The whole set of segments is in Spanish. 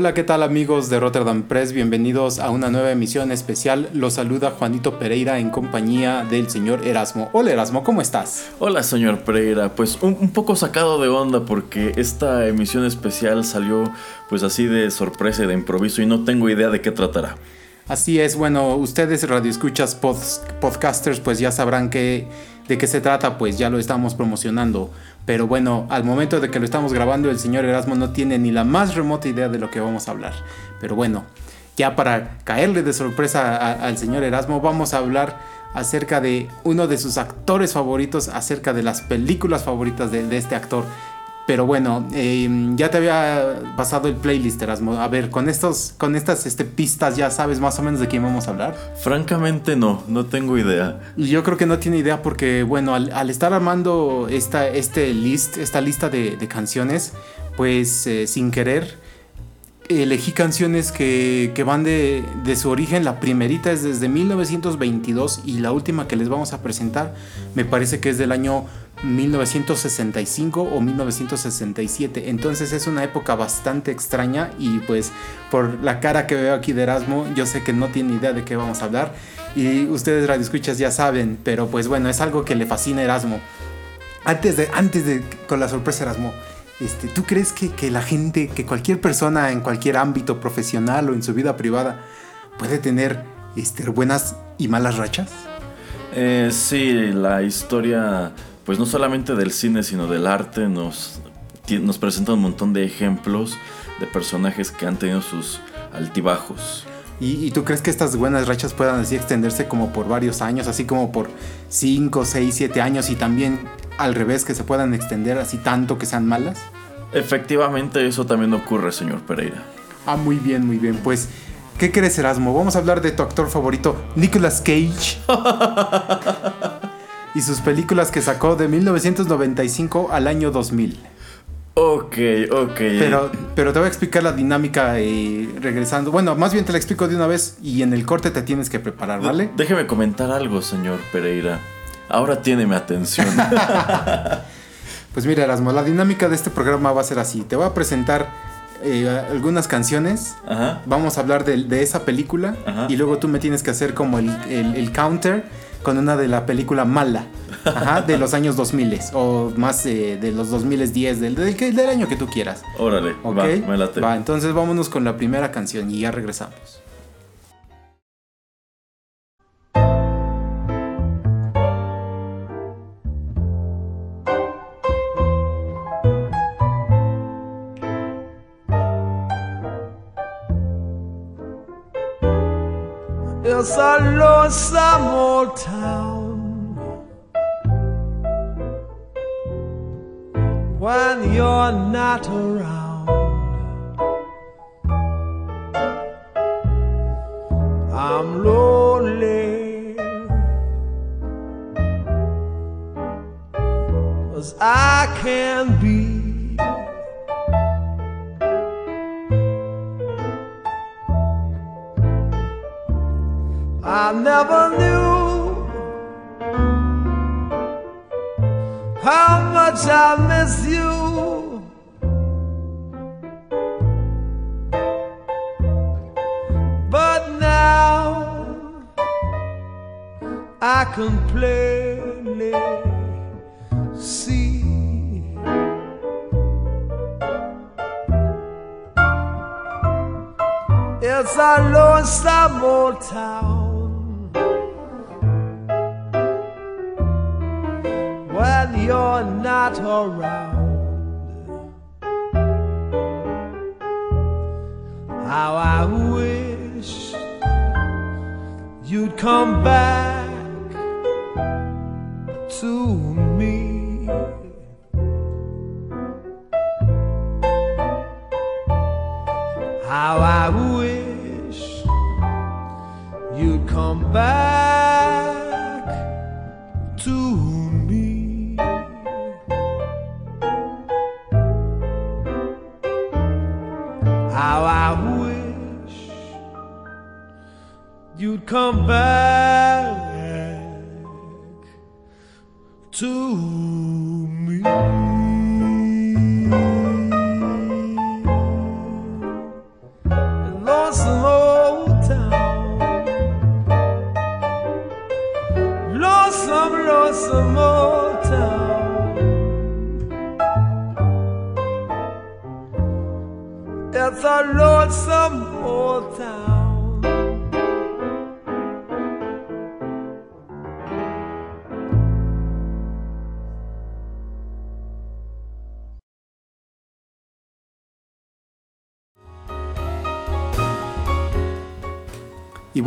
Hola, ¿qué tal amigos de Rotterdam Press? Bienvenidos a una nueva emisión especial. Los saluda Juanito Pereira en compañía del señor Erasmo. Hola Erasmo, ¿cómo estás? Hola señor Pereira, pues un, un, poco sacado de onda porque esta emisión especial salió pues así de sorpresa y de improviso y no tengo idea de qué tratará. Así es, bueno, ustedes radioescuchas pod, podcasters pues ya sabrán que, de qué se trata, pues ya lo estamos promocionando. Pero bueno, al momento de que lo estamos grabando, el señor Erasmo no tiene ni la más remota idea de lo que vamos a hablar. Pero bueno, ya para caerle de sorpresa al señor Erasmo, vamos a hablar acerca de uno de sus actores favoritos, acerca de las películas favoritas de este actor. Pero bueno, eh, ya te había pasado el playlist, Erasmo. A ver, con, estos, con estas este, pistas ya sabes más o menos de quién vamos a hablar. Francamente no, no tengo idea. Yo creo que no tiene idea porque, bueno, al, al estar armando esta, este list, esta lista de, de canciones, pues eh, sin querer elegí canciones que, que van de, de, su origen. La primerita es desde 1922 y la última que les vamos a presentar me parece que es del año 1965 o 1967. Entonces es una época bastante extraña y pues por la cara que veo aquí de Erasmo yo sé que no tiene idea de qué vamos a hablar y ustedes radioescuchas ya saben, pero pues bueno, es algo que le fascina a Erasmo. Antes de, antes de, con la sorpresa Erasmo, este, ¿tú crees que, que la gente, que cualquier persona en cualquier ámbito profesional o en su vida privada puede tener este, buenas y malas rachas? Eh, sí, la historia pues no solamente del cine, sino del arte, nos, nos presenta un montón de ejemplos de personajes que han tenido sus altibajos. ¿Y, ¿Y, tú crees que estas buenas rachas puedan así extenderse como por varios años, así como por 5, 6, 7 años y también al revés que se puedan extender así tanto que sean malas? Efectivamente, eso también ocurre, señor Pereira. Ah, muy bien, muy bien. Pues, ¿qué crees, Erasmo? Vamos a hablar de tu actor favorito, Nicolas Cage. y sus películas que sacó de 1995 al año 2000. Ok, ok. Pero, pero te voy a explicar la dinámica eh, regresando. Bueno, más bien te la explico de una vez y en el corte te tienes que preparar, ¿vale? Déjeme comentar algo, señor Pereira. Ahora tiene mi atención. pues mira, Erasmo, la dinámica de este programa va a ser así. Te voy a presentar eh, algunas canciones. Ajá. Vamos a hablar de, de esa película. Ajá. Y luego tú me tienes que hacer como el, el, el counter con una de la película mala. Ajá, de los años 2000 o más eh, de los 2010, del, del, del, año que tú quieras. Órale, va, me late. Va, entonces vámonos con la primera canción y ya regresamos. It's a lonesome old town when you're not around. I'm lonely as I can't be. I never knew how much I miss you. But now I can plainly see. It's a lonesome old town when you're not around. How I wish you'd come back to me. How I wish you'd come back. Come back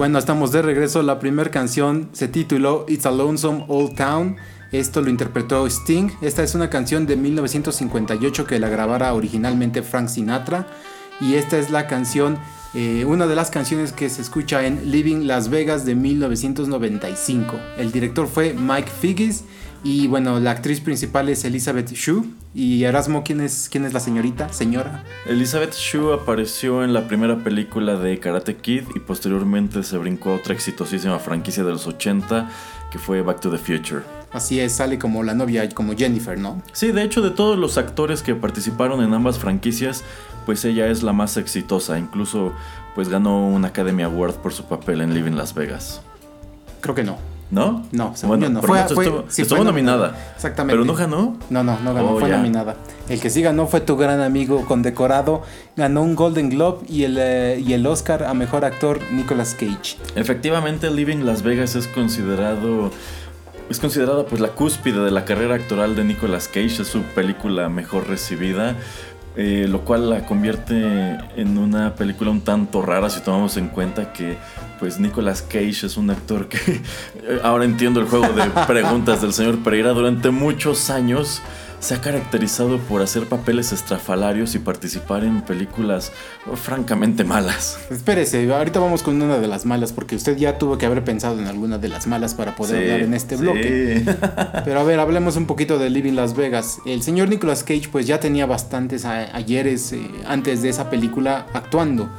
bueno, estamos de regreso. La primera canción se tituló It's a Lonesome Old Town. Esto lo interpretó Sting. Esta es una canción de 1958 que la grabara originalmente Frank Sinatra. Y esta es la canción, eh, una de las canciones que se escucha en Living Las Vegas de 1995. El director fue Mike Figgis. Y bueno, la actriz principal es Elizabeth Shue. Y Erasmo, ¿quién es, quién es la señorita? Señora. Elizabeth Shue apareció en la primera película de Karate Kid y posteriormente se brincó a otra exitosísima franquicia de los 80 que fue Back to the Future. Así es, sale como la novia, como Jennifer, ¿no? Sí, de hecho de todos los actores que participaron en ambas franquicias, pues ella es la más exitosa, incluso pues ganó un Academy Award por su papel en Living Las Vegas. Creo que no. ¿No? No, según bueno, yo no. Fue- fue- estuvo, sí, estuvo fue nominada. Exactamente. Pero no ganó. No, no, no ganó, Oh, fue nominada. El que sí ganó fue tu gran amigo condecorado, ganó un Golden Globe y el, eh, y el Oscar a Mejor Actor Nicolas Cage. Efectivamente, Living Las Vegas es considerado es considerada pues la cúspide de la carrera actoral de Nicolas Cage, es su película mejor recibida, eh, lo cual la convierte en una película un tanto rara si tomamos en cuenta que pues Nicolas Cage es un actor que eh, ahora entiendo el juego de preguntas del señor Pereira durante muchos años se ha caracterizado por hacer papeles estrafalarios y participar en películas oh, francamente malas. Espérese, ahorita vamos con una de las malas, porque usted ya tuvo que haber pensado en alguna de las malas para poder Sí, hablar en este sí. bloque. Pero a ver, hablemos un poquito de Living Las Vegas. El señor Nicolas Cage pues ya tenía bastantes ayeres eh, antes de esa película actuando,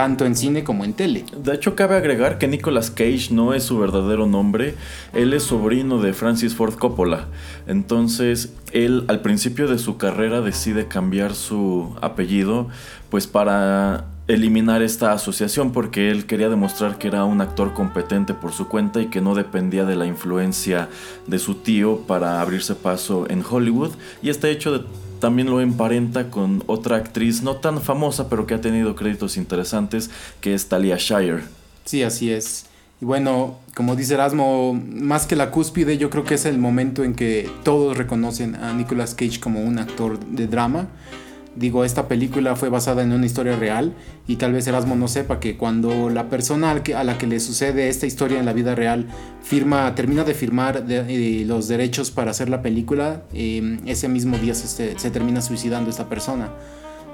tanto en cine como en tele. De hecho, cabe agregar que Nicolas Cage no es su verdadero nombre. Él es sobrino de Francis Ford Coppola. Entonces, él al principio de su carrera decide cambiar su apellido, pues para eliminar esta asociación, porque él quería demostrar que era un actor competente por su cuenta y que no dependía de la influencia de su tío para abrirse paso en Hollywood. Y este hecho de también lo emparenta con otra actriz no tan famosa, pero que ha tenido créditos interesantes, que es Talia Shire. Sí, así es. Y bueno, como dice Erasmo, más que la cúspide, yo creo que es el momento en que todos reconocen a Nicolas Cage como un actor de drama. Digo, esta película fue basada en una historia real y tal vez Erasmo no sepa que cuando la persona a la que le sucede esta historia en la vida real firma, termina de firmar eh, los derechos para hacer la película, eh, ese mismo día se termina suicidando esta persona.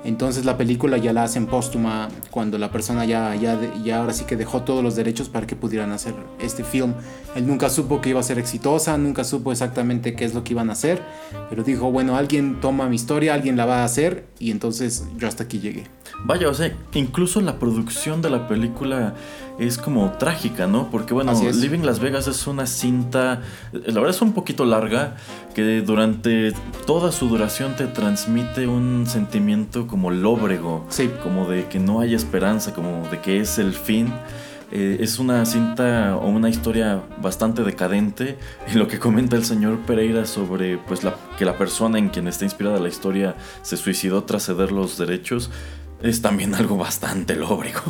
Entonces la película ya la hacen póstuma cuando la persona ya, ya, ya ahora sí que dejó todos los derechos para que pudieran hacer este film. Él nunca supo que iba a ser exitosa, nunca supo exactamente qué es lo que iban a hacer, pero dijo, bueno, alguien toma mi historia, alguien la va a hacer y entonces yo hasta aquí llegué. Vaya, o sea, incluso la producción de la película es como trágica, ¿no? Porque bueno. Living Las Vegas es una cinta, la verdad es un poquito larga, que durante toda su duración te transmite un sentimiento como lóbrego, Sí. como de que no hay esperanza, como de que es el fin. Eh, es una cinta o una historia bastante decadente y lo que comenta el señor Pereira sobre pues la, que la persona en quien está inspirada la historia se suicidó tras ceder los derechos es también algo bastante lóbrego.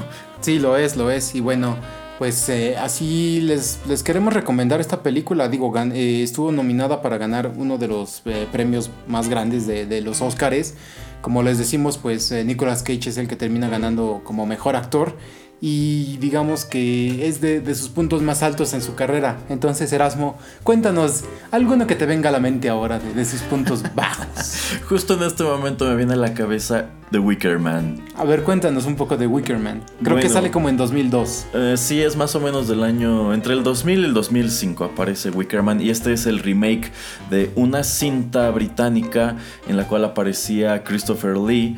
Sí, lo es, lo es. Y bueno, Pues eh, así les, les queremos recomendar esta película. Digo, gan- eh, estuvo nominada para ganar uno de los eh, premios más grandes de, de los Oscars. Como les decimos, pues eh, Nicolas Cage es el que termina ganando como mejor actor. Y digamos que es de, de sus puntos más altos en su carrera. Entonces, Erasmo, cuéntanos alguno que te venga a la mente ahora de, de sus puntos bajos. Justo en este momento me viene a la cabeza The Wicker Man. A ver, cuéntanos un poco de Wicker Man. Creo que sale como en 2002. Eh, sí, es más o menos del año entre el 2000 y el 2005 aparece Wickerman y este es el remake de una cinta británica en la cual aparecía Christopher Lee,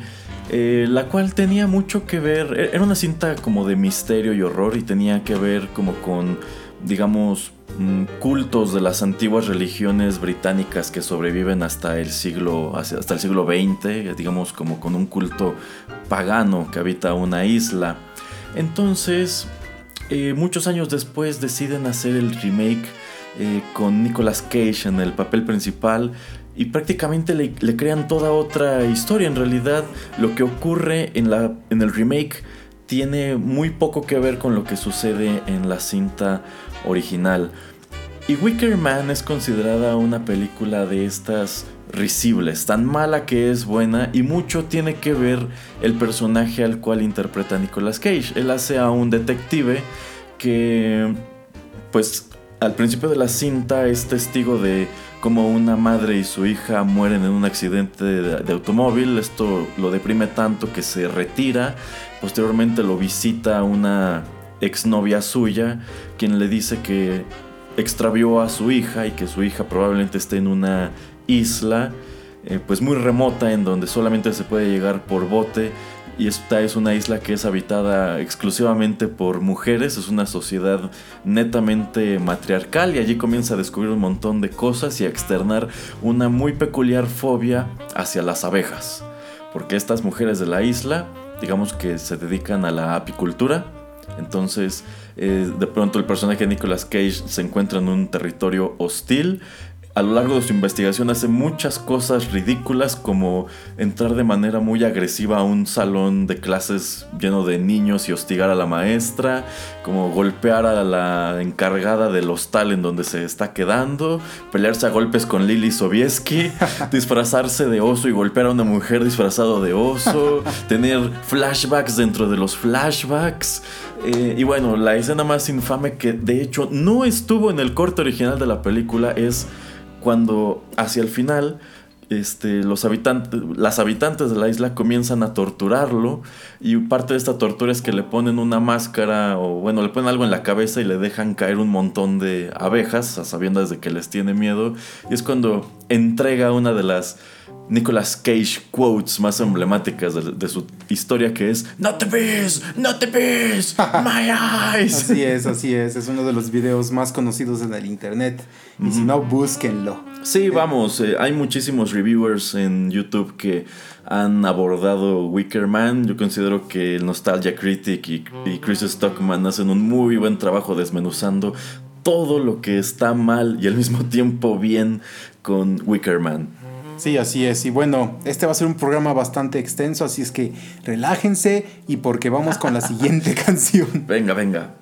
eh, la cual tenía mucho que ver, e- era una cinta como de misterio y horror y tenía que ver como con, digamos, mm, cultos de las antiguas religiones británicas que sobreviven hasta el siglo hasta el siglo XX, digamos como con un culto pagano que habita una isla. Entonces, eh, muchos años después deciden hacer el remake eh, con Nicolas Cage en el papel principal y prácticamente le, crean toda otra historia. En realidad, lo que ocurre en, la, en el remake tiene muy poco que ver con lo que sucede en la cinta original. Y Wicker Man es considerada una película de estas risibles, tan mala que es buena y mucho tiene que ver el personaje al cual interpreta Nicolas Cage. Él hace a un detective que pues al principio de la cinta es testigo de cómo una madre y su hija mueren en un accidente de, de automóvil. Esto lo deprime tanto que se retira. Posteriormente lo visita una exnovia suya, quien le dice que extravió a su hija y que su hija probablemente esté en una isla eh, pues muy remota en donde solamente se puede llegar por bote y esta es una isla que es habitada exclusivamente por mujeres, es una sociedad netamente matriarcal y allí comienza a descubrir un montón de cosas y a externar una muy peculiar fobia hacia las abejas, porque estas mujeres de la isla, digamos que se dedican a la apicultura, entonces eh, de pronto el personaje de Nicolas Cage se encuentra en un territorio hostil. A lo largo de su investigación hace muchas cosas ridículas como entrar de manera muy agresiva a un salón de clases lleno de niños y hostigar a la maestra, como golpear a la encargada del hostal en donde se está quedando, pelearse a golpes con Lily Sobieski, disfrazarse de oso y golpear a una mujer disfrazado de oso, tener flashbacks dentro de los flashbacks. Eh, y bueno, la escena más infame que de hecho no estuvo en el corte original de la película es cuando hacia el final este, los habitantes, las habitantes de la isla comienzan a torturarlo y parte de esta tortura es que le ponen una máscara o bueno, le ponen algo en la cabeza y le dejan caer un montón de abejas a sabiendas de que les tiene miedo y es cuando entrega una de las Nicolas Cage quotes más emblemáticas de, de su historia que es Not the bees, not the bees, my eyes. Así es, así es. Es uno de los videos más conocidos en el internet. Y si no, búsquenlo. Sí, vamos, eh, hay muchísimos reviewers en YouTube que han abordado Wicker Man. Yo considero que el Nostalgia Critic y, y Chris Stockman hacen un muy buen trabajo desmenuzando todo lo que está mal y al mismo tiempo bien con Wicker Man. Sí, así es. Y bueno, este va a ser un programa bastante extenso, así es que relájense y porque vamos con la siguiente canción. Venga, venga.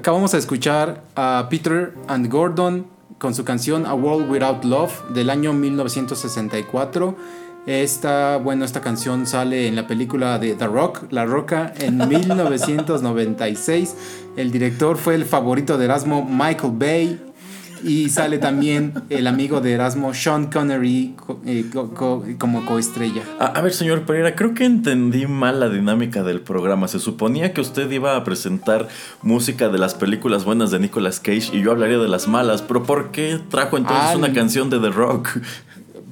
Acabamos de escuchar a Peter and Gordon con su canción A World Without Love del año 1964. Esta, bueno, esta canción sale en la película de The Rock, La Roca, en 1996. El director fue el favorito de Erasmo, Michael Bay. Y sale también el amigo de Erasmo, Sean Connery, co- eh, co- co- como coestrella. A, a ver, señor Pereira, creo que entendí mal la dinámica del programa. Se suponía que usted iba a presentar música de las películas buenas de Nicolas Cage y yo hablaría de las malas. Pero ¿por qué trajo entonces Ah, una canción de The Rock?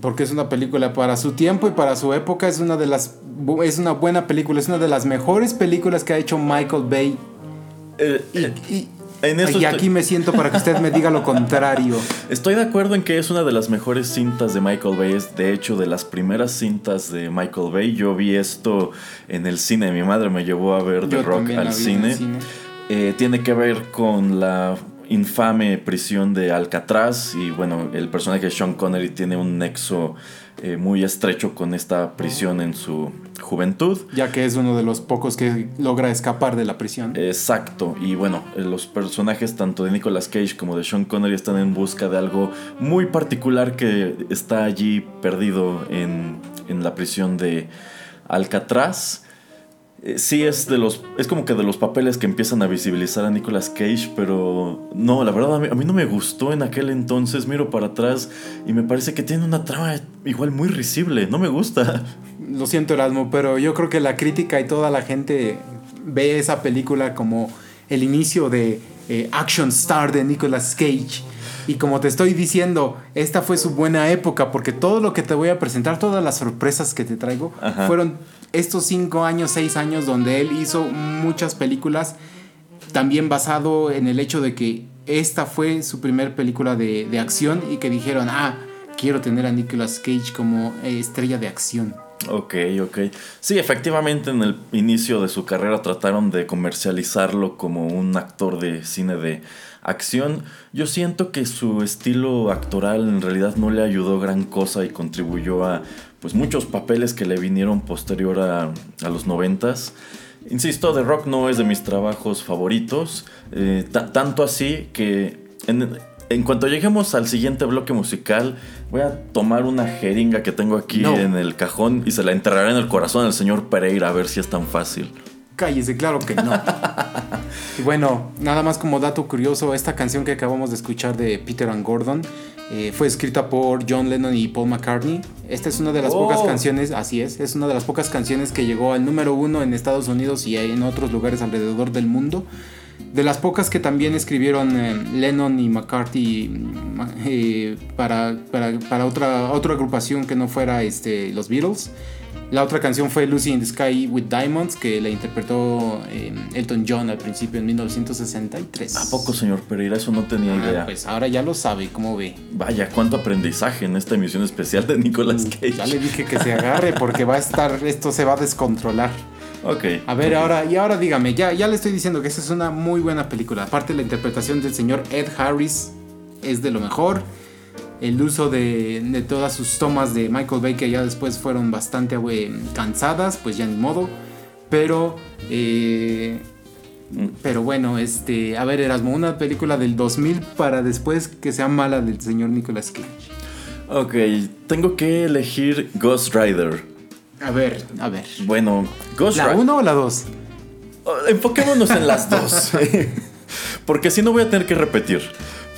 Porque es una película para su tiempo y para su época. Es una de las. Es una buena película. Es una de las mejores películas que ha hecho Michael Bay. Eh, Y, eh, y- en eso y estoy- aquí me siento para que usted me diga lo contrario. Estoy de acuerdo en que es una de las mejores cintas de Michael Bay. Es de hecho de las primeras cintas de Michael Bay. Yo vi esto en el cine. Mi madre me llevó a ver The Yo Rock también al cine. Eh, tiene que ver con la infame prisión de Alcatraz. Y bueno, el personaje de Sean Connery tiene un nexo eh, muy estrecho con esta prisión en su juventud. Ya que es uno de los pocos que logra escapar de la prisión. Exacto, y bueno, eh, los personajes tanto de Nicolas Cage como de Sean Connery están en busca de algo muy particular que está allí perdido en, en la prisión de Alcatraz. Eh, sí es de los es como que de los papeles que empiezan a visibilizar a Nicolas Cage, pero no, la verdad a mí, no me gustó en aquel entonces, miro para atrás y me parece que tiene una trama igual muy risible, no me gusta. Lo siento, Erasmo, pero yo creo que la crítica y toda la gente ve esa película como el inicio de eh, Action Star de Nicolas Cage. Y como te estoy diciendo, esta fue su buena época, porque todo lo que te voy a presentar, todas las sorpresas que te traigo, Ajá. fueron estos cinco años, seis años donde él hizo muchas películas, también basado en el hecho de que esta fue su primer película de, de acción y que dijeron, ah, quiero tener a Nicolas Cage como eh, estrella de acción. Ok, ok. Sí, efectivamente en el inicio de su carrera trataron de comercializarlo como un actor de cine de acción. Yo siento que su estilo actoral en realidad no le ayudó gran cosa y contribuyó a pues muchos papeles que le vinieron posterior a, a los noventas. Insisto, The Rock no es de mis trabajos favoritos, eh, ta- tanto así que en, en cuanto lleguemos al siguiente bloque musical, voy a tomar una jeringa que tengo aquí No. en el cajón y se la enterraré en el corazón del señor Pereira a ver si es tan fácil. Cállese, claro que no. y bueno, nada más como dato curioso, esta canción que acabamos de escuchar de Peter and Gordon eh, fue escrita por John Lennon y Paul McCartney. Esta es una de las Oh. pocas canciones, así es, es una de las pocas canciones que llegó al número uno en Estados Unidos y en otros lugares alrededor del mundo. De las pocas que también escribieron eh, Lennon y McCarthy mm, eh, para, para, para otra, otra agrupación que no fuera este, los Beatles. La otra canción fue Lucy in the Sky with Diamonds, que la interpretó eh, Elton John al principio en 1963. ¿A poco, señor Pereira? Eso no tenía Ah, idea. pues ahora ya lo sabe, ¿cómo ve? Vaya, cuánto aprendizaje en esta emisión especial de Nicolas Cage. Mm, Ya le dije que se agarre porque va a estar, esto se va a descontrolar. Ok. A ver, ahora, y ahora dígame, ya, ya le estoy diciendo que esta es una muy buena película. Aparte, la interpretación del señor Ed Harris es de lo mejor. El uso de, de todas sus tomas de Michael Bay, que ya después fueron bastante eh, cansadas, pues ya ni modo. Pero, eh, pero bueno, este, a ver, Erasmo, una película del 2000 para después que sea mala del señor Nicolas Cage. Ok, tengo que elegir Ghost Rider. A ver, a ver. Bueno, Ghost ¿La Rider. 1 o la 2? Enfoquémonos en las dos. Porque si no voy a tener que repetir.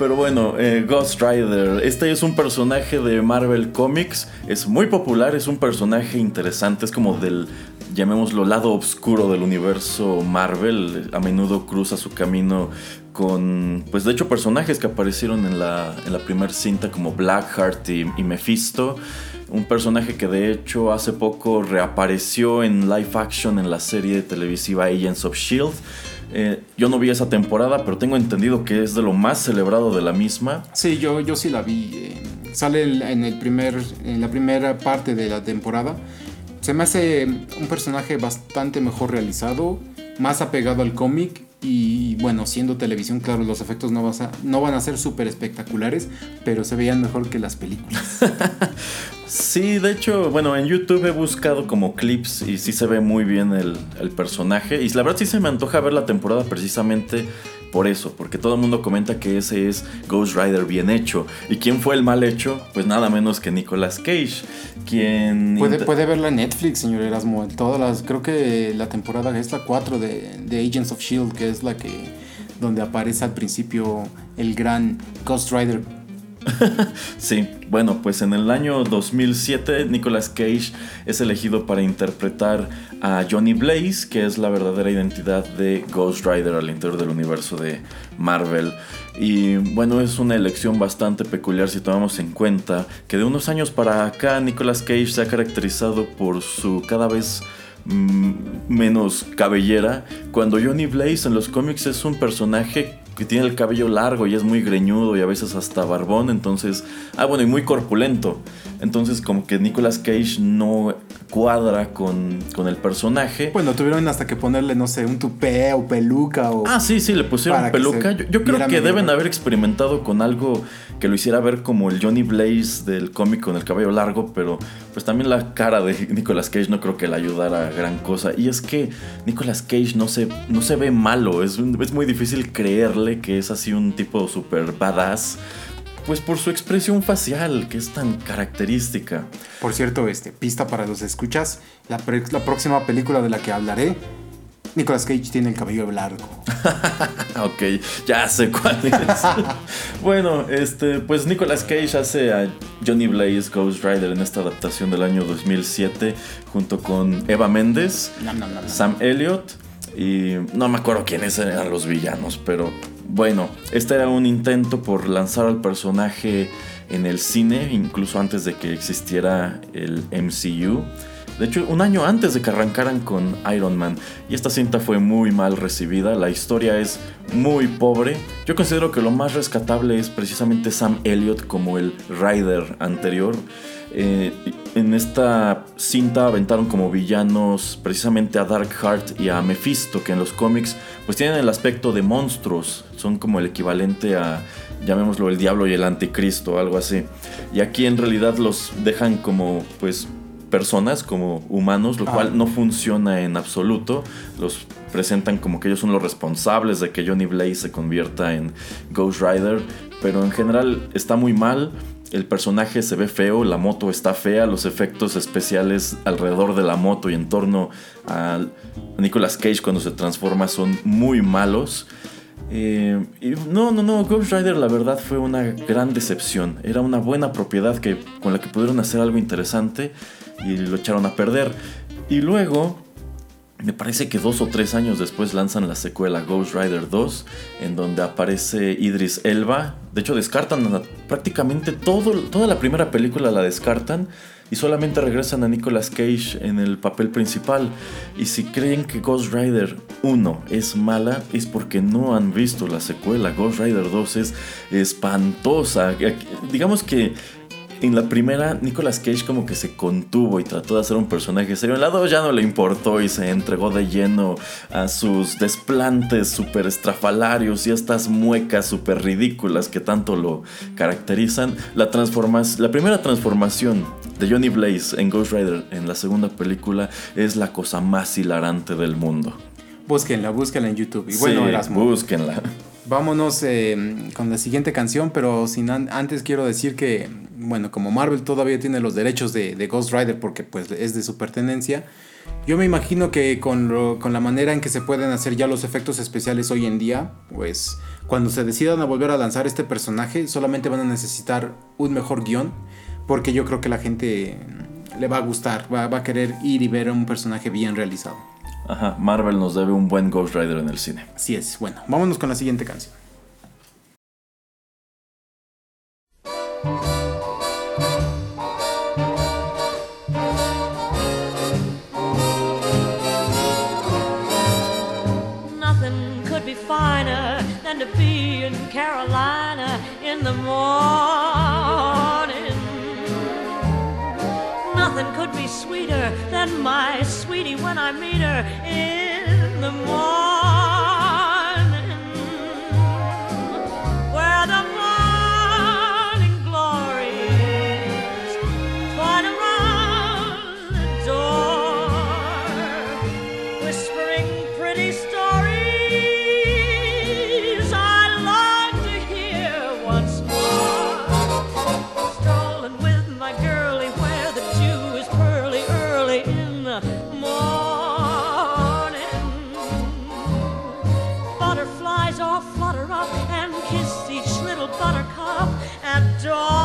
Pero bueno, eh, Ghost Rider. Este es un personaje de Marvel Comics. Es muy popular, es un personaje interesante. Es como del, llamémoslo, lado oscuro del universo Marvel. A menudo cruza su camino con, pues de hecho, personajes que aparecieron en la, en la primera cinta como Blackheart y, y Mephisto. Un personaje que de hecho hace poco reapareció en live action en la serie televisiva Agents of Shield. Eh, yo no vi esa temporada, pero tengo entendido que es de lo más celebrado de la misma. Sí, yo, yo sí la vi. eh, sale en, el primer, en la primera parte de la temporada. Se me hace un personaje bastante mejor realizado, más apegado al cómic y bueno, siendo televisión, claro, los efectos no, vas a- no van a ser súper espectaculares, pero se veían mejor que las películas. Sí, de hecho, bueno, en YouTube he buscado como clips y sí se ve muy bien el, el personaje. Y la verdad sí se me antoja ver la temporada precisamente por eso, porque todo el mundo comenta que ese es Ghost Rider bien hecho. ¿Y quién fue el mal hecho? Pues nada menos que Nicolas Cage, quien... Puede, verla en Netflix, señor Erasmo. Todas las, creo que la temporada es la 4 de, de Agents of Shield, que es la que donde aparece al principio el gran Ghost Rider. Sí, bueno, pues en el año 2007 Nicolas Cage es elegido para interpretar a Johnny Blaze, que es la verdadera identidad de Ghost Rider al interior del universo de Marvel. Y bueno, es una elección bastante peculiar si tomamos en cuenta que de unos años para acá Nicolas Cage se ha caracterizado por su cada vez mm, menos cabellera, cuando Johnny Blaze en los cómics es un personaje que tiene el cabello largo y es muy greñudo y a veces hasta barbón, entonces, ah bueno, y muy corpulento. Entonces como que Nicolas Cage no cuadra con, con el personaje. Bueno, tuvieron hasta que ponerle, no sé, un tupé o peluca o... Ah, sí, sí, le pusieron peluca. Yo, yo creo que medio deben haber experimentado con algo que lo hiciera ver como el Johnny Blaze del cómic con el cabello largo, pero pues también la cara de Nicolas Cage no creo que le ayudara a gran cosa. Y es que Nicolas Cage no se, no se ve malo, es, es muy difícil creerle que es así un tipo super badass. Pues por su expresión facial, que es tan característica. Por cierto, este, pista para los escuchas, la próxima película de la que hablaré, Nicolas Cage tiene el cabello largo. Ok, ya sé cuál es. bueno, este, pues Nicolas Cage hace a Johnny Blaze Ghost Rider en esta adaptación del año 2007 junto con Eva Méndez. Sam Elliott y no me acuerdo quiénes eran los villanos, pero bueno, este era un intento por lanzar al personaje en el cine, incluso antes de que existiera el MCU. De hecho, un año antes de que arrancaran con Iron Man. Y esta cinta fue muy mal recibida. La historia es muy pobre. Yo considero que lo más rescatable es precisamente Sam Elliott como el Rider anterior. Eh, en esta cinta aventaron como villanos precisamente a Darkheart y a Mephisto, que en los cómics pues tienen el aspecto de monstruos. Son como el equivalente a, llamémoslo, el diablo y el anticristo, algo así. Y aquí en realidad los dejan como pues personas, como humanos, lo Ah. cual no funciona en absoluto. Los presentan como que ellos son los responsables de que Johnny Blaze se convierta en Ghost Rider, pero en general está muy mal. El personaje se ve feo, la moto está fea, los efectos especiales alrededor de la moto y en torno a Nicolas Cage cuando se transforma son muy malos. Eh, y no, no, no, Ghost Rider la verdad fue una gran decepción. Era una buena propiedad que, con la que pudieron hacer algo interesante y lo echaron a perder. Y luego, me parece que dos o tres años después lanzan la secuela Ghost Rider 2, en donde aparece Idris Elba. De hecho, descartan prácticamente todo, toda la primera película la descartan y solamente regresan a Nicolas Cage en el papel principal. Y si creen que Ghost Rider 1 es mala, es porque no han visto la secuela. Ghost Rider 2 es espantosa. Digamos que en la primera, Nicolas Cage como que se contuvo y trató de hacer un personaje serio. En la 2 ya no le importó y se entregó de lleno a sus desplantes super estrafalarios y a estas muecas super ridículas que tanto lo caracterizan. La, la primera transformación de Johnny Blaze en Ghost Rider en la segunda película es la cosa más hilarante del mundo. Búsquenla, búsquenla en YouTube. Y bueno, Sí, Erasmo, búsquenla. Vámonos eh, con la siguiente canción, pero sin an- antes quiero decir que, bueno, como Marvel todavía tiene los derechos de, Ghost Rider porque pues es de su pertenencia, yo me imagino que con la manera en que se pueden hacer ya los efectos especiales hoy en día, pues cuando se decidan a volver a lanzar este personaje, solamente van a necesitar un mejor guion, porque yo creo que la gente le va a gustar, va, va a querer ir y ver a un personaje bien realizado. Ajá, Marvel nos debe un buen Ghost Rider en el cine. Así es. Bueno, vámonos con la siguiente canción. Nothing could be finer than to be in Carolina in the morning. Nothing could be sweeter my sweetie when I meet her in the morning. at dawn.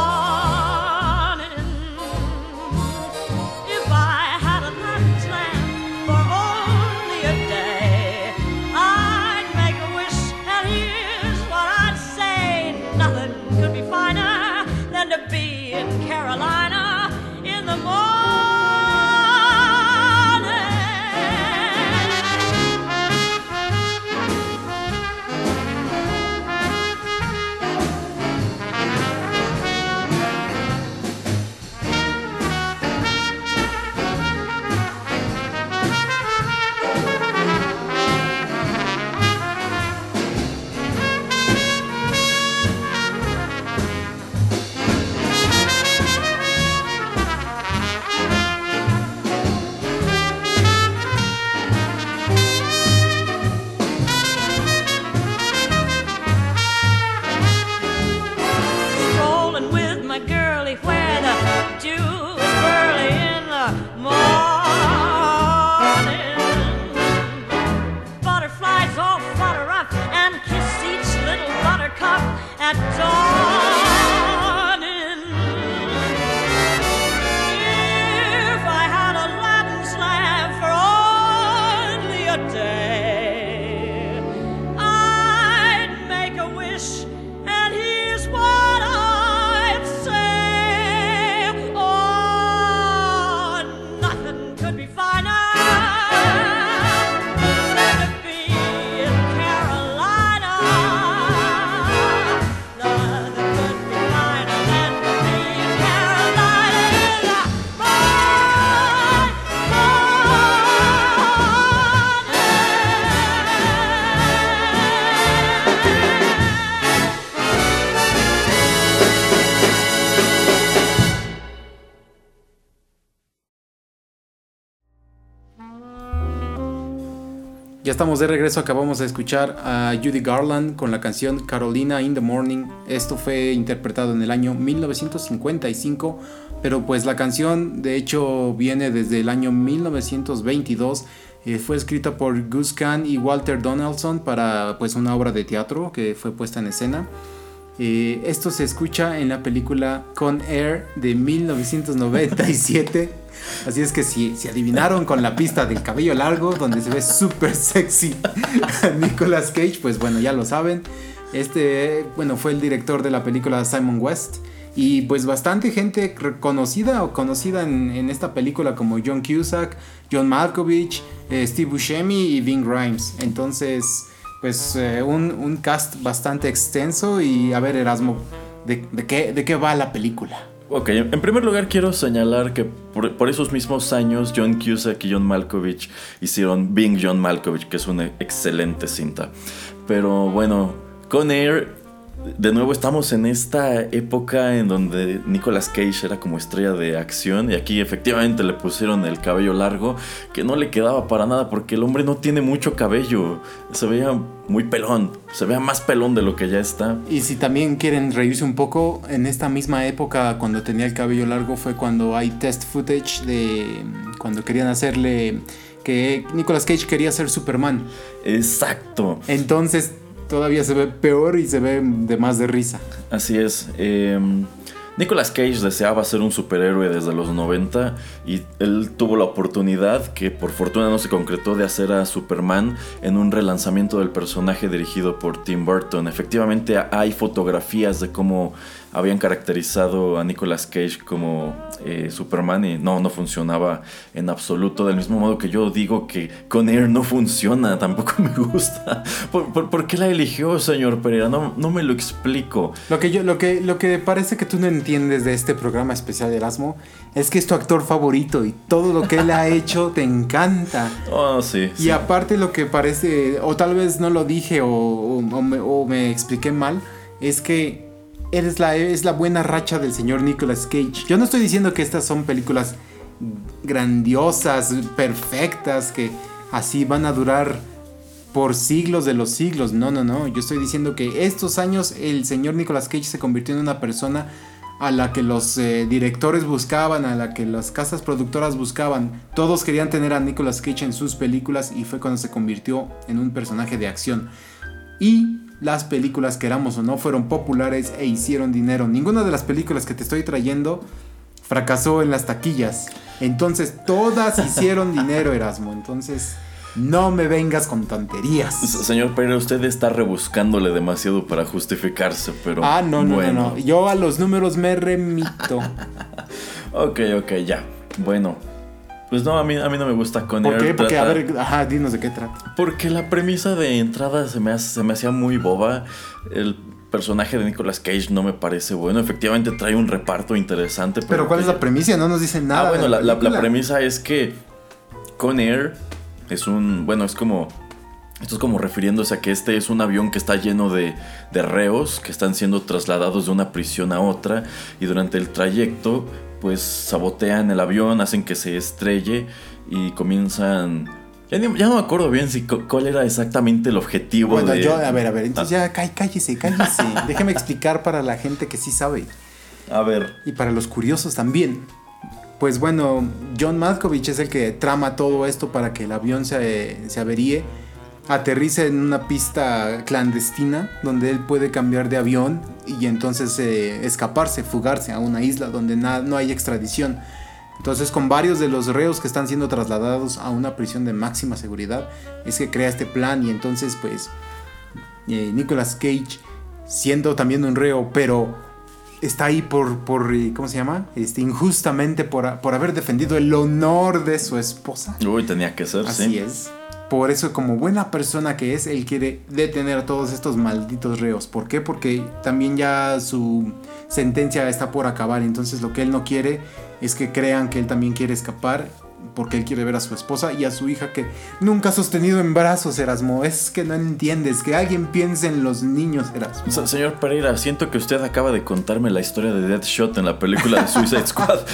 Estamos de regreso, acabamos de escuchar a Judy Garland con la canción Carolina in the Morning. Esto fue interpretado en el año 1955, pero pues la canción de hecho viene desde el año 1922. Eh, fue escrita por Gus Kahn y Walter Donaldson para pues una obra de teatro que fue puesta en escena. Eh, esto se escucha en la película Con Air de 1997. Así es que si, si adivinaron con la pista del cabello largo, donde se ve súper sexy a Nicolas Cage, pues bueno, ya lo saben. Este, bueno, fue el director de la película Simon West. Y pues bastante gente reconocida o conocida en, en esta película como John Cusack, John Malkovich, eh, Steve Buscemi y Ving Rhames. Entonces, pues eh, un, un cast bastante extenso y a ver Erasmo, ¿de, de qué, ¿de qué va la película? Ok, en primer lugar quiero señalar que por, esos mismos años John Cusack y John Malkovich hicieron Being John Malkovich, que es una excelente cinta. Pero bueno, Con Air, de nuevo estamos en esta época en donde Nicolas Cage era como estrella de acción y aquí efectivamente le pusieron el cabello largo que no le quedaba para nada porque el hombre no tiene mucho cabello, se veía muy pelón, se veía más pelón de lo que ya está. Y si también quieren reírse un poco, en esta misma época cuando tenía el cabello largo fue cuando hay test footage de cuando querían hacerle que Nicolas Cage quería ser Superman. Exacto. Entonces todavía se ve peor y se ve de más de risa. Así es. eh, Nicolas Cage deseaba ser un superhéroe desde los 90 y él tuvo la oportunidad, que por fortuna no se concretó, de hacer a Superman en un relanzamiento del personaje dirigido por Tim Burton. Efectivamente hay fotografías de cómo habían caracterizado a Nicolas Cage como eh, Superman y no, no funcionaba en absoluto. Del mismo modo que yo digo que con Air no funciona, tampoco me gusta. ¿Por, por, por qué la eligió, señor Pereira? No, no me lo explico. Lo que yo, lo que, lo que parece que tú no entiendes de este programa especial de Erasmo es que es tu actor favorito y todo lo que él ha hecho te encanta. Oh, sí. Y sí. aparte lo que parece, o tal vez no lo dije o, o- o me, o me expliqué mal, es que eres la, es la buena racha del señor Nicolas Cage. Yo no estoy diciendo que estas son películas grandiosas, perfectas, que así van a durar por siglos de los siglos. No, no, no. Yo estoy diciendo que estos años el señor Nicolas Cage se convirtió en una persona a la que los eh, directores buscaban, a la que las casas productoras buscaban. Todos querían tener a Nicolas Cage en sus películas y fue cuando se convirtió en un personaje de acción. Y las películas, queramos o no, fueron populares e hicieron dinero. Ninguna de las películas que te estoy trayendo fracasó en las taquillas. Entonces todas hicieron dinero, Erasmo. Entonces no me vengas con tonterías. Señor Pereira, usted está rebuscándole demasiado para justificarse, pero. Ah, no, no, bueno. no, no. Yo a los números me remito. Ok, ok, ya. Bueno. Pues no, a mí, a mí no me gusta con ¿Por qué? Porque, a ver, ajá, dinos de qué trata. Porque la premisa de entrada se me, hace- se me hacía muy boba. El personaje de Nicolas Cage no me parece bueno. Efectivamente trae un reparto interesante. Pero, Pero ¿cuál es la premisa? No nos dicen nada. Ah, bueno, la, la- premisa es que Con Air es un. Bueno, es como. Esto es como refiriéndose a que este es un avión que está lleno de, de reos que están siendo trasladados de una prisión a otra y durante el trayecto pues sabotean el avión, hacen que se estrelle y comienzan... Ya, ni- ya no me acuerdo bien si cu- cuál era exactamente el objetivo Bueno, de... yo, a ver, a ver, entonces Ah. ya cá- cállese, cállese. Déjeme explicar para la gente que sí sabe A ver, y para los curiosos también. Pues bueno, John Malkovich es el que trama todo esto para que el avión se, se averíe, aterrice en una pista clandestina donde él puede cambiar de avión y entonces eh, escaparse, fugarse a una isla donde no hay extradición. Entonces con varios de los reos que están siendo trasladados a una prisión de máxima seguridad es que crea este plan y entonces pues eh, Nicolas Cage siendo también un reo pero está ahí por, por eh, ¿cómo se llama? Este, injustamente por, por haber defendido el honor de su esposa. uy, tenía que ser, Así sí. es. Por eso, como buena persona que es, él quiere detener a todos estos malditos reos. ¿Por qué? Porque también ya su sentencia está por acabar. Entonces, lo que él no quiere es que crean que él también quiere escapar. Porque él quiere ver a su esposa y a su hija que nunca ha sostenido en brazos, Erasmo. Es que no entiendes. Que alguien piense en los niños, Erasmo. Se- Señor Pereira, siento que usted acaba de contarme la historia de Deadshot en la película de Suicide Squad.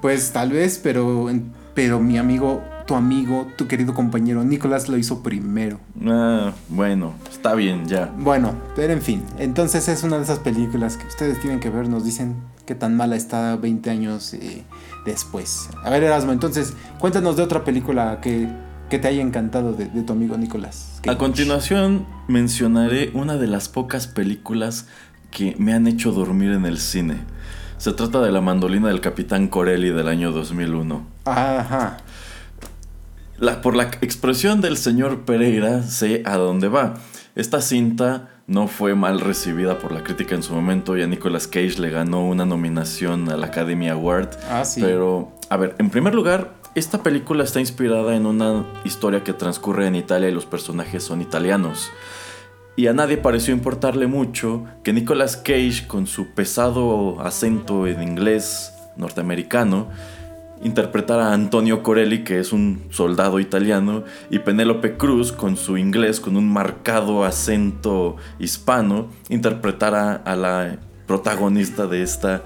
Pues tal vez, pero, pero mi amigo, tu amigo, tu querido compañero Nicolás lo hizo primero. Ah, bueno, está bien, ya. Bueno, pero en fin, entonces es una de esas películas que ustedes tienen que ver, nos dicen qué tan mala está 20 años eh, después. A ver, Erasmo, entonces cuéntanos de otra película que, que te haya encantado de, de tu amigo Nicolás. A continuación mencionaré una de las pocas películas que me han hecho dormir en el cine. Se trata de La mandolina del Capitán Corelli del año 2001. Ajá. La- por la expresión del señor Pereira sé a dónde va. Esta cinta no fue mal recibida por la crítica en su momento y a Nicolas Cage le ganó una nominación al Academy Award. Ah, sí. Pero, a ver, en primer lugar, esta película está inspirada en una historia que transcurre en Italia y los personajes son italianos. Y a nadie pareció importarle mucho que Nicolas Cage, con su pesado acento en inglés norteamericano, interpretara a Antonio Corelli, que es un soldado italiano, y Penélope Cruz, con su inglés, con un marcado acento hispano, interpretara a la protagonista de esta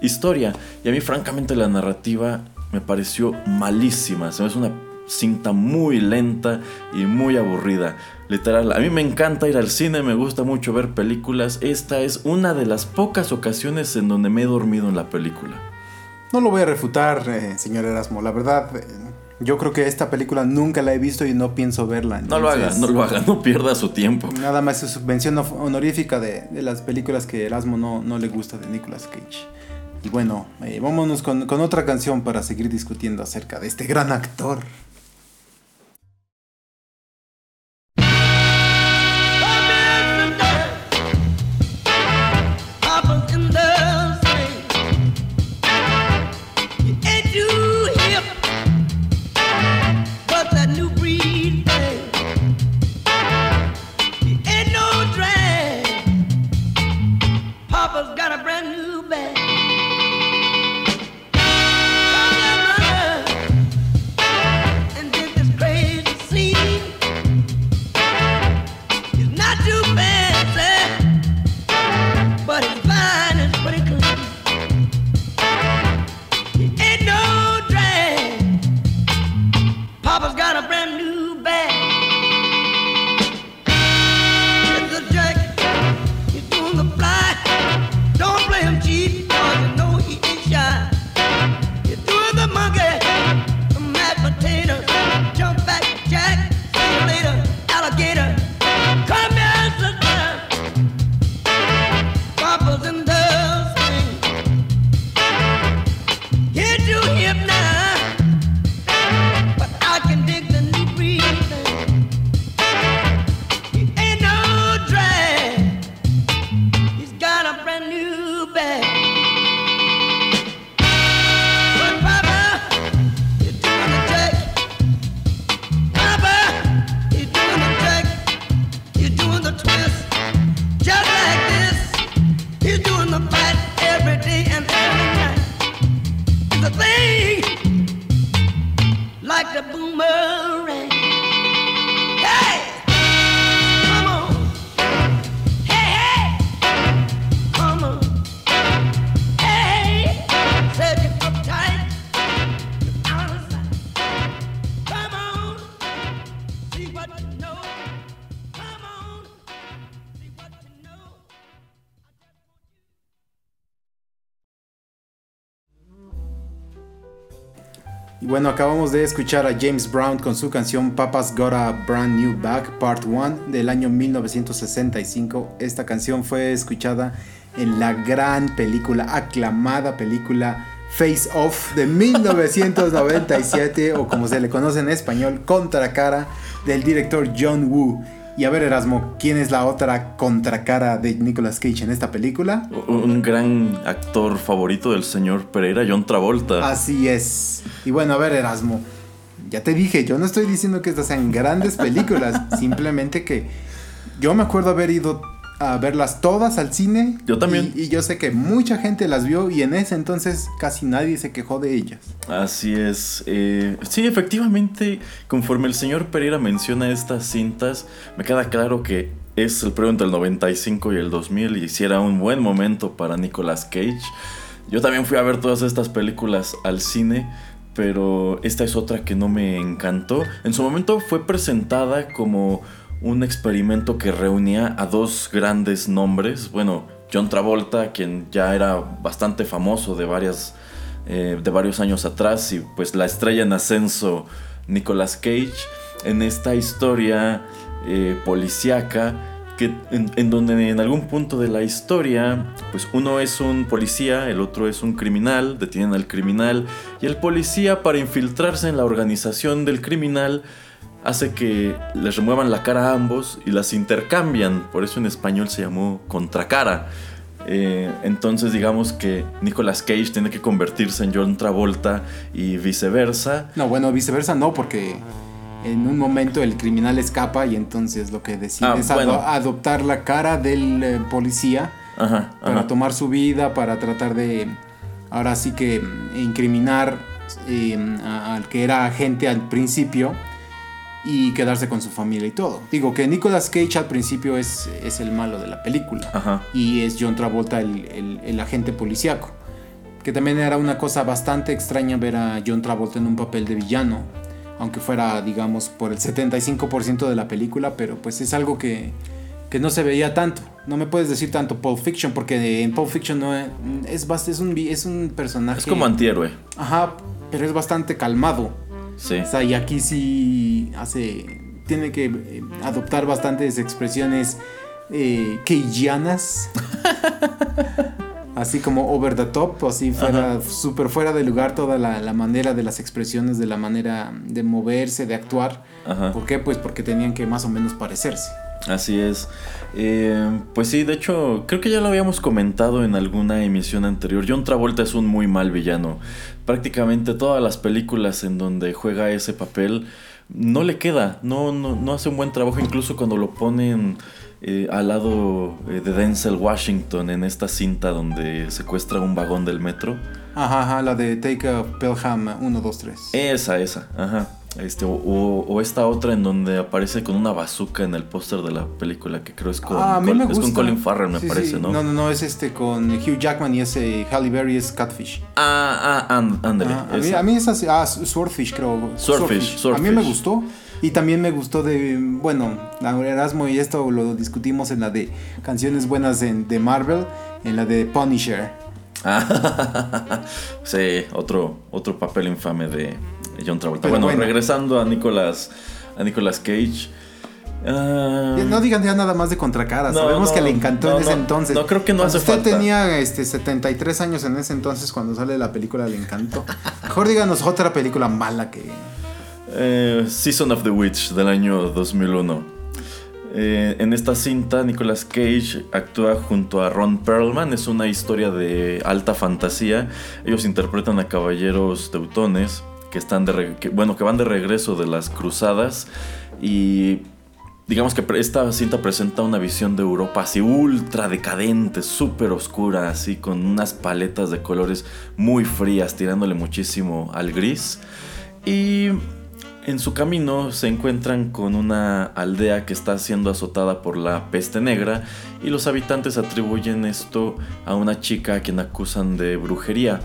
historia. Y a mí, francamente, la narrativa me pareció malísima. Se me hace una cinta muy lenta y muy aburrida. Literal, a mí me encanta ir al cine, me gusta mucho ver películas. Esta es una de las pocas ocasiones en donde me he dormido en la película. No lo voy a refutar, eh, señor Erasmo. La verdad, eh, yo creo que esta película nunca la he visto y no pienso verla. No lo haga, no lo haga, no pierda su tiempo. Nada más su mención honorífica de, de las películas que Erasmo no, no le gusta de Nicolas Cage. Y bueno, eh, vámonos con, con otra canción para seguir discutiendo acerca de este gran actor. Bueno, acabamos de escuchar a James Brown con su canción Papa's Got a Brand New Bag Part 1 del año 1965. Esta canción fue escuchada en la gran película, aclamada película Face Off de 1997 o como se le conoce en español, Contracara del director John Woo. Y a ver Erasmo, ¿quién es la otra contracara de Nicolas Cage en esta película? Un gran actor favorito del señor Pereira, John Travolta. Así es. Y bueno, a ver, Erasmo. Ya te dije, yo no estoy diciendo que estas sean grandes películas. simplemente que yo me acuerdo haber ido a verlas todas al cine. Yo también. Y, y yo sé que mucha gente las vio y en ese entonces casi nadie se quejó de ellas. Así es. eh, sí, efectivamente, conforme el señor Pereira menciona estas cintas, me queda claro que es el periodo entre el 95 y el 2000 y si era un buen momento para Nicolas Cage. Yo también fui a ver todas estas películas al cine, pero esta es otra que no me encantó. En su momento fue presentada como un experimento que reunía a dos grandes nombres. Bueno, John Travolta, quien ya era bastante famoso de varias eh, de varios años atrás y pues la estrella en ascenso Nicolas Cage en esta historia eh, policíaca que en, en donde en algún punto de la historia pues uno es un policía el otro es un criminal detienen al criminal y el policía para infiltrarse en la organización del criminal hace que les remuevan la cara a ambos y las intercambian por eso en español se llamó contracara eh, entonces digamos que Nicolas Cage tiene que convertirse en John Travolta y viceversa. No, bueno, viceversa no, porque en un momento el criminal escapa y entonces lo que decide Ah, es ado- adoptar la cara del eh, policía Ajá, para ajá. tomar su vida, para tratar de, ahora sí que incriminar eh, al que era agente al principio y quedarse con su familia y todo. Digo que Nicolas Cage al principio es, es el malo de la película Ajá. y es John Travolta el, el- el agente policíaco. Que también era una cosa bastante extraña ver a John Travolta en un papel de villano, aunque fuera, digamos, por el 75% de la película, pero pues es algo que, que no se veía tanto. No me puedes decir tanto Pulp Fiction, porque en Pulp Fiction no es, es, es un, es un personaje... Es como antihéroe. Ajá, pero es bastante calmado. Sí. O sea, y aquí sí hace. Tiene que eh, adoptar bastantes expresiones eh, así como over the top, así fuera, súper fuera de lugar toda la, la manera de las expresiones, de la manera de moverse, de actuar. Ajá. ¿Por qué? Pues porque tenían que más o menos parecerse. Así es. Eh, pues sí, de hecho, creo que ya lo habíamos comentado en alguna emisión anterior. John Travolta es un muy mal villano. Prácticamente todas las películas en donde juega ese papel no le queda, no, no, no hace un buen trabajo, incluso cuando lo ponen eh, al lado eh, de Denzel Washington en esta cinta donde secuestra un vagón del metro. Ajá, ajá, la de Take a Pelham 1, 2, 3. Esa, esa, ajá. Este, o, o- o esta otra en donde aparece con una bazooka en el póster de la película que creo es con, Ah, Col- es con Colin Farrell, me Sí, parece, sí. ¿no? No, no, no, es este con Hugh Jackman y ese Halle Berry es Catfish. Ah, ah, and- ándale. Ah, a, mí, a mí es así, ah, Swordfish creo. Swordfish, A mí me Swordfish. gustó. Y también me gustó de, bueno, Erasmo y esto lo discutimos en la de canciones buenas en- de Marvel, en la de Punisher. Ah, sí, otro, otro papel infame de John Travolta. Pero Bueno, bueno. regresando a Nicolas, a Nicolas Cage. ah, No digan ya nada más de contracara, No, sabemos no, que le encantó no, en ese entonces. no, creo que no hace usted falta. tenía este, 73 años en ese entonces cuando sale la película le encantó. Mejor díganos otra película mala que... Eh, Season of the Witch del año 2001. Eh, en esta cinta, Nicolas Cage actúa junto a Ron Perlman. Es una historia de alta fantasía. Ellos interpretan a caballeros teutones que están de bueno que van de regreso de las cruzadas y digamos que esta cinta presenta una visión de Europa así ultra decadente, súper oscura, así con unas paletas de colores muy frías, tirándole muchísimo al gris. Y en su camino se encuentran con una aldea que está siendo azotada por la peste negra y los habitantes atribuyen esto a una chica a quien acusan de brujería.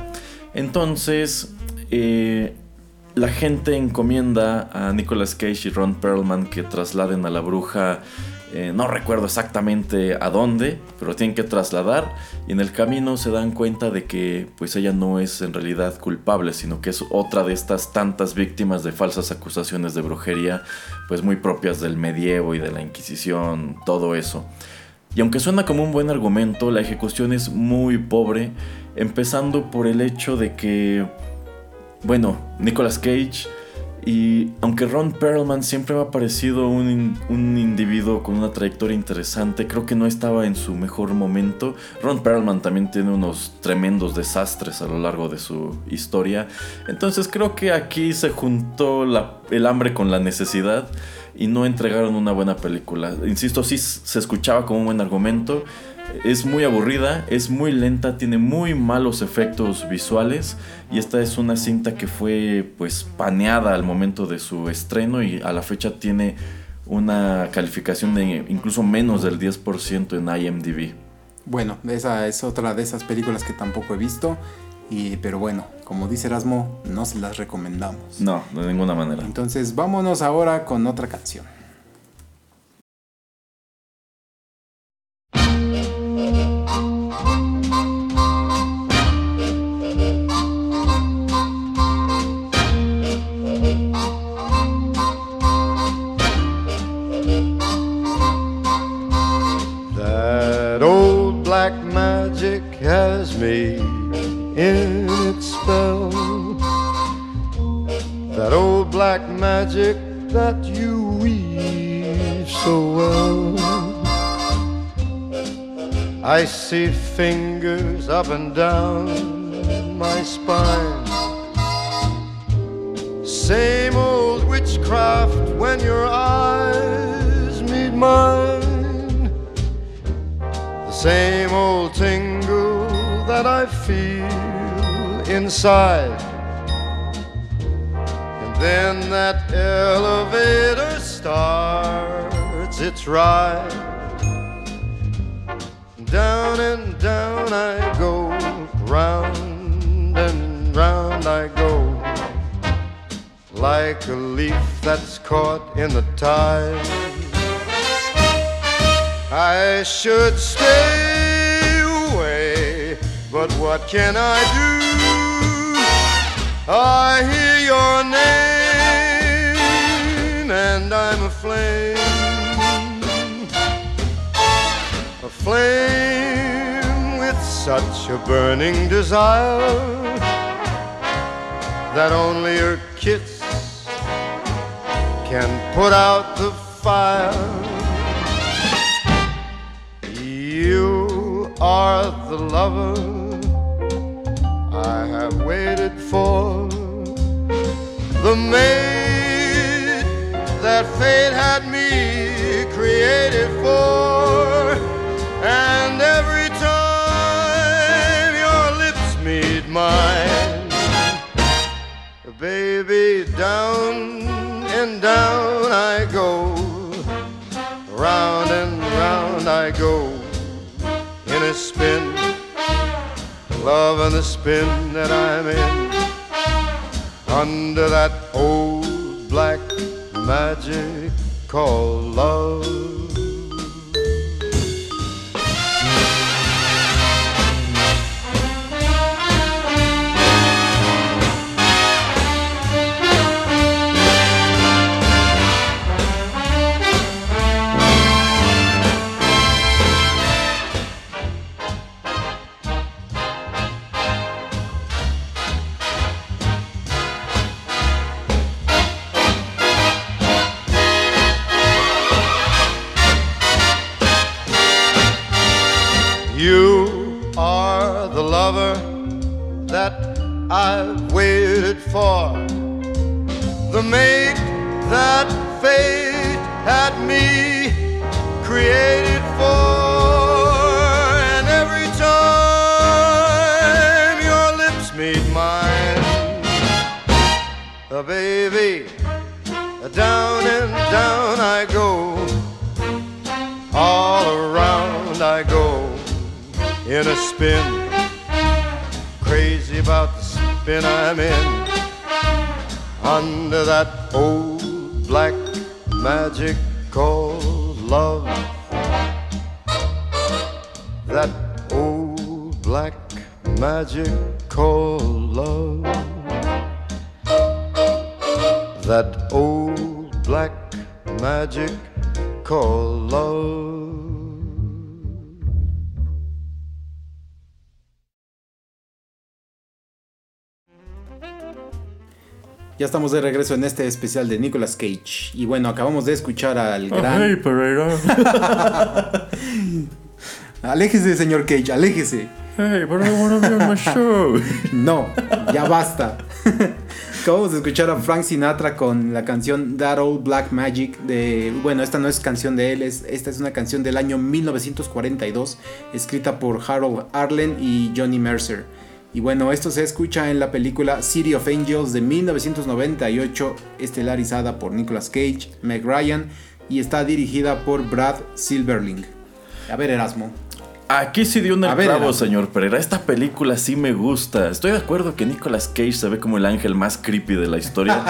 Entonces, eh, la gente encomienda a Nicolas Cage y Ron Perlman que trasladen a la bruja, eh, no recuerdo exactamente a dónde, pero tienen que trasladar y en el camino se dan cuenta de que pues ella no es en realidad culpable, sino que es otra de estas tantas víctimas de falsas acusaciones de brujería, pues muy propias del medievo y de la Inquisición, todo eso. Y aunque suena como un buen argumento, la ejecución es muy pobre, empezando por el hecho de que bueno, Nicolas Cage. Y aunque Ron Perlman siempre me ha parecido un, un individuo con una trayectoria interesante, creo que no estaba en su mejor momento. Ron Perlman también tiene unos tremendos desastres a lo largo de su historia. Entonces creo que aquí se juntó el hambre con la necesidad y no entregaron una buena película. Insisto, sí se escuchaba como un buen argumento. Es muy aburrida, es muy lenta, tiene muy malos efectos visuales y esta es una cinta que fue pues paneada al momento de su estreno y a la fecha tiene una calificación de incluso menos del 10% en IMDb. Bueno, esa es otra de esas películas que tampoco he visto. Y, pero bueno, como dice Erasmo, no se las recomendamos. No, de ninguna manera. Entonces vámonos ahora con otra canción. I see fingers up and down my spine. Same old witchcraft when your eyes meet mine. The same old tingle that I feel inside. And then that elevator starts its ride. Down and down I go, round and round I go like a leaf that's caught in the tide. I should stay away, but what can I do? I hear your name and I'm aflame. Aflame with such a burning desire that only your kiss can put out the fire. You are the lover I have waited for, the mate that fate had me created for, down and down I go, round and round I go. In a spin, love and the spin that I'm in, under that old black magic called love. Estamos de regreso en este especial de Nicolas Cage. Y bueno, acabamos de escuchar al gran. Hey, Pereira. Aléjese, señor Cage, aléjese. Hey, but I wanna be on my show. No, ya basta. Acabamos de escuchar a Frank Sinatra con la canción That Old Black Magic de... Bueno, esta no es canción de él, es- esta es una canción del año 1942, escrita por Harold Arlen y Johnny Mercer. Y bueno, esto se escucha en la película City of Angels de 1998, estelarizada por Nicolas Cage, Meg Ryan y está dirigida por Brad Silverling. A ver, Erasmo. Aquí sí dio un clavo, señor Pereira. Esta película sí me gusta. Estoy de acuerdo que Nicolas Cage se ve como el ángel más creepy de la historia,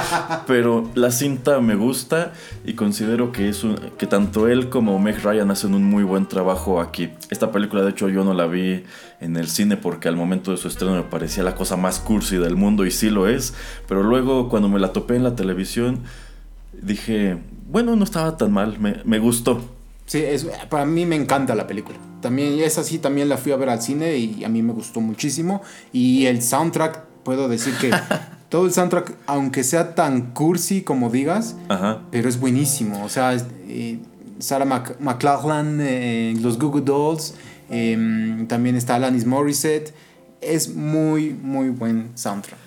pero la cinta me gusta y considero que es un- que tanto él como Meg Ryan hacen un muy buen trabajo aquí. Esta película, de hecho, yo no la vi en el cine porque al momento de su estreno me parecía la cosa más cursi del mundo y sí lo es, pero luego cuando me la topé en la televisión dije, bueno, no estaba tan mal, me, me gustó. Sí, es, para mí me encanta la película. También, esa sí, también la fui a ver al cine y a mí me gustó muchísimo. Y el soundtrack, puedo decir que todo el soundtrack, aunque sea tan cursi como digas, Ajá. pero es buenísimo. O sea, es, eh, Sarah Mac- McLachlan, eh, los Google Dolls, eh, también está Alanis Morissette. Es muy, muy buen soundtrack.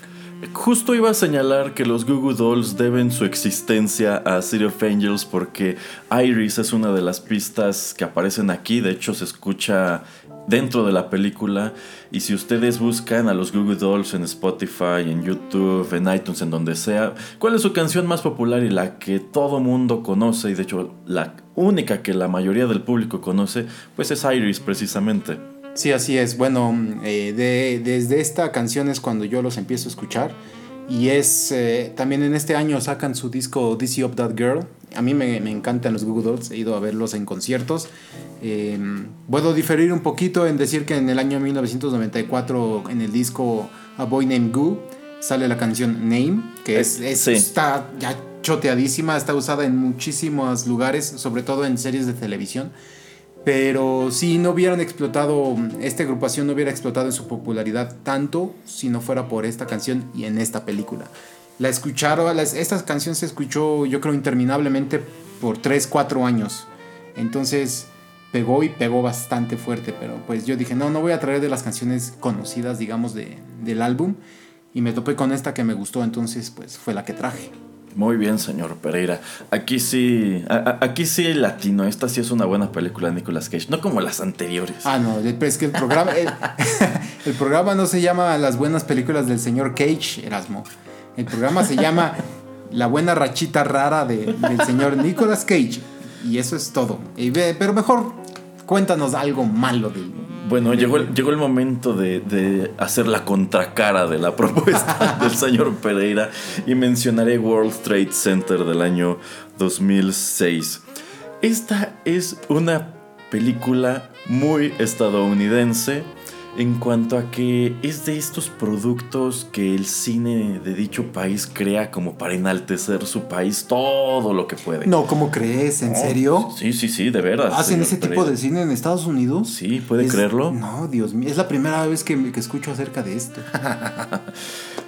Justo iba a señalar que los Goo Goo Dolls deben su existencia a City of Angels porque Iris es una de las pistas que aparecen aquí, de hecho se escucha dentro de la película y si ustedes buscan a los Goo Goo Dolls en Spotify, en YouTube, en iTunes, en donde sea, ¿cuál es su canción más popular y la que todo mundo conoce y de hecho la única que la mayoría del público conoce? Pues es Iris precisamente. Sí, así es. Bueno, eh, de- desde esta canción es cuando yo los empiezo a escuchar. Y es eh, también en este año sacan su disco DC Up That Girl. A mí me, me encantan los Google Dolls, he ido a verlos en conciertos. Eh, puedo diferir un poquito en decir que en el año 1994, en el disco A Boy Named Goo, sale la canción Name, que es, Eh, es- sí. está ya choteadísima, está usada en muchísimos lugares, sobre todo en series de televisión. Pero si no hubieran explotado, esta agrupación no hubiera explotado en su popularidad tanto si no fuera por esta canción y en esta película. La escucharon, las- esta canción se escuchó yo creo interminablemente por 3, 4 años. Entonces pegó y pegó bastante fuerte, pero pues yo dije, no, no voy a traer de las canciones conocidas, digamos, de, del álbum. Y me topé con esta que me gustó, entonces pues fue la que traje. Muy bien, señor Pereira. Aquí sí, a- a- aquí sí latino. Esta sí es una buena película de Nicolas Cage, no como las anteriores. Ah, no, el- es que el programa, el, el programa no se llama Las buenas películas del señor Cage, Erasmo. El programa se llama La buena rachita rara de- del señor Nicolas Cage. Y eso es todo. Y ve- pero mejor cuéntanos algo malo del. Bueno, llegó el, llegó el momento de, de hacer la contracara de la propuesta del señor Pereira y mencionaré World Trade Center del año 2006. Esta es una película muy estadounidense en cuanto a que es de estos productos que el cine de dicho país crea como para enaltecer su país todo lo que puede. No, ¿cómo crees? ¿En serio? Sí, sí, sí, de veras. ¿Hacen ese tipo de cine en Estados Unidos? Sí, ¿puede Es- creerlo? No, Dios mío. Es la primera vez que, que escucho acerca de esto.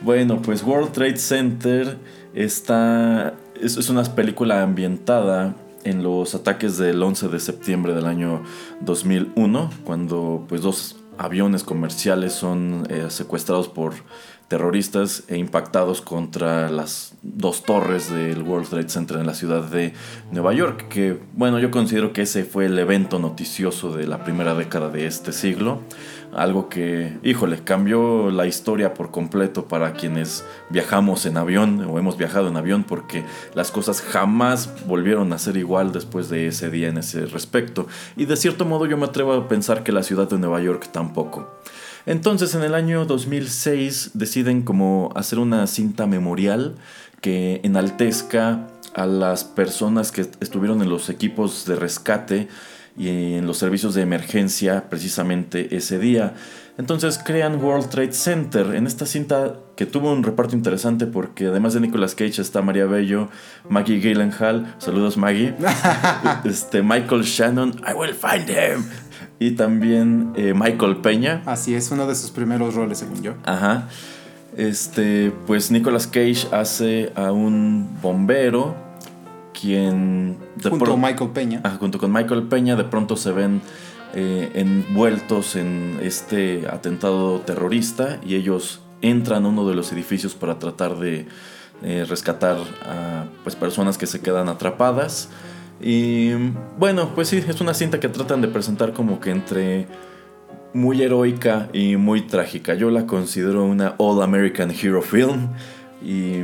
Bueno, pues World Trade Center está. Es, es una película ambientada en los ataques del 11 de septiembre del año 2001, cuando pues dos aviones comerciales son eh, secuestrados por terroristas e impactados contra las dos torres del World Trade Center en la ciudad de Nueva York, que bueno, yo considero que ese fue el evento noticioso de la primera década de este siglo, algo que, híjole, cambió la historia por completo para quienes viajamos en avión o hemos viajado en avión, porque las cosas jamás volvieron a ser igual después de ese día en ese respecto, y de cierto modo yo me atrevo a pensar que la ciudad de Nueva York tampoco. Entonces en el año 2006 deciden como hacer una cinta memorial que enaltezca a las personas que estuvieron en los equipos de rescate y en los servicios de emergencia precisamente ese día. Entonces crean World Trade Center en esta cinta que tuvo un reparto interesante porque además de Nicolas Cage está María Bello, Maggie Gyllenhaal, saludos Maggie, este, Michael Shannon, I will find him, y también eh, Michael Peña. Así es, uno de sus primeros roles, según yo. Ajá. Este, pues Nicolas Cage hace a un bombero quien de Junto pronto- Michael Peña. Ah, junto con Michael Peña de pronto se ven eh, envueltos en este atentado terrorista y ellos entran a uno de los edificios para tratar de eh, rescatar a pues, personas que se quedan atrapadas. Y bueno, pues sí, es una cinta que tratan de presentar como que entre muy heroica y muy trágica. Yo la considero una All American Hero Film y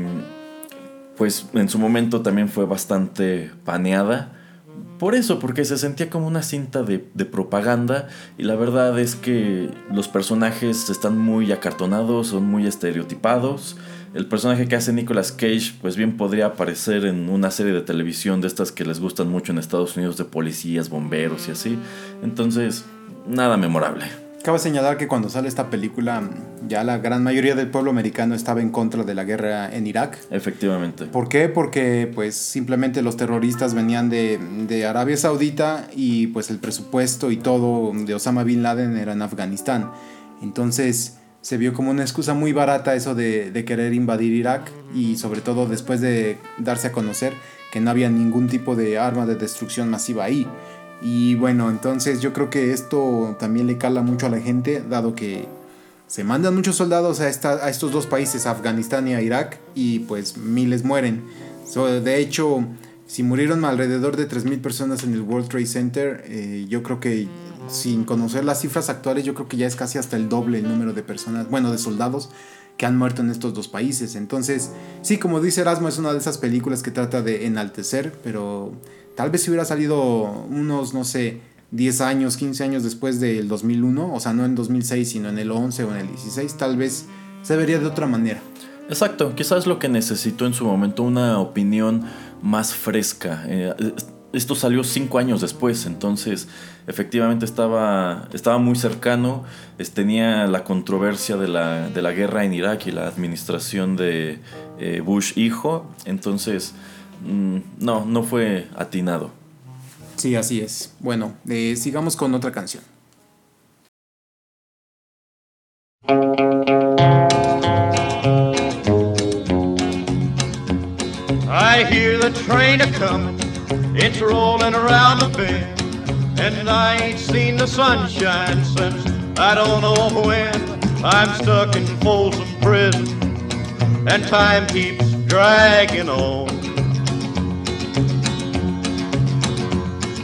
pues en su momento también fue bastante paneada Por eso, porque se sentía como una cinta de, propaganda y la verdad es que los personajes están muy acartonados, son muy estereotipados. El personaje que hace Nicolas Cage, pues bien podría aparecer en una serie de televisión de estas que les gustan mucho en Estados Unidos de policías, bomberos y así. Entonces, nada memorable. Cabe señalar que cuando sale esta película, ya la gran mayoría del pueblo americano estaba en contra de la guerra en Irak. Efectivamente. ¿Por qué? Porque pues simplemente los terroristas venían de, de Arabia Saudita y pues el presupuesto y todo de Osama Bin Laden era en Afganistán. Entonces se vio como una excusa muy barata eso de, de querer invadir Irak y sobre todo después de darse a conocer que no había ningún tipo de arma de destrucción masiva ahí. Y bueno, entonces yo creo que esto también le cala mucho a la gente, dado que se mandan muchos soldados a, esta- a estos dos países, Afganistán y a Irak, y pues miles mueren. So, de hecho, si murieron alrededor de 3.000 personas en el World Trade Center, eh, yo creo que sin conocer las cifras actuales, yo creo que ya es casi hasta el doble el número de personas, bueno, de soldados que han muerto en estos dos países. Entonces, sí, como dice Erasmo, es una de esas películas que trata de enaltecer, pero tal vez si hubiera salido unos, no sé, 10 años, 15 años después del 2001, o sea, no en 2006, sino en el 11 o en el 16, tal vez se vería de otra manera. Exacto, quizás lo que necesitó en su momento una opinión más fresca. Eh, esto salió cinco años después, entonces efectivamente estaba, estaba muy cercano, tenía la controversia de la, de la guerra en Irak y la administración de eh, Bush hijo, entonces mm, no, no fue atinado. Sí, así es. Bueno, eh, sigamos con otra canción. I hear the train a comin', it's rolling around the bend, and I ain't seen the sunshine since I don't know when. I'm stuck in Folsom Prison, and time keeps dragging on.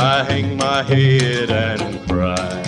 I hang my head and cry.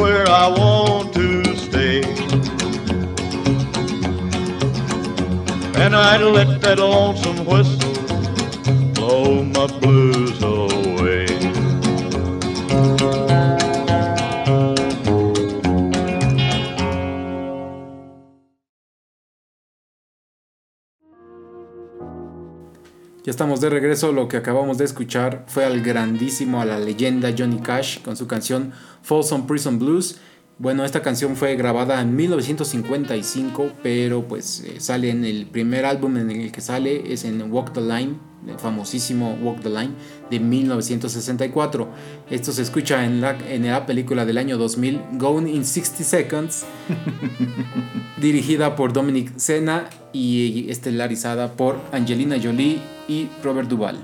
Where I want to stay. And I'd let that lonesome whistle de regreso. Lo que acabamos de escuchar fue al grandísimo, a la leyenda Johnny Cash con su canción Folsom Prison Blues. Bueno, esta canción fue grabada en 1955, pero pues eh, sale en el primer álbum en el que sale, es en Walk the Line, el famosísimo Walk the Line de 1964. Esto se escucha en la, en la película del año 2000, Gone in 60 Seconds, dirigida por Dominic Sena y estelarizada por Angelina Jolie y Robert Duvall.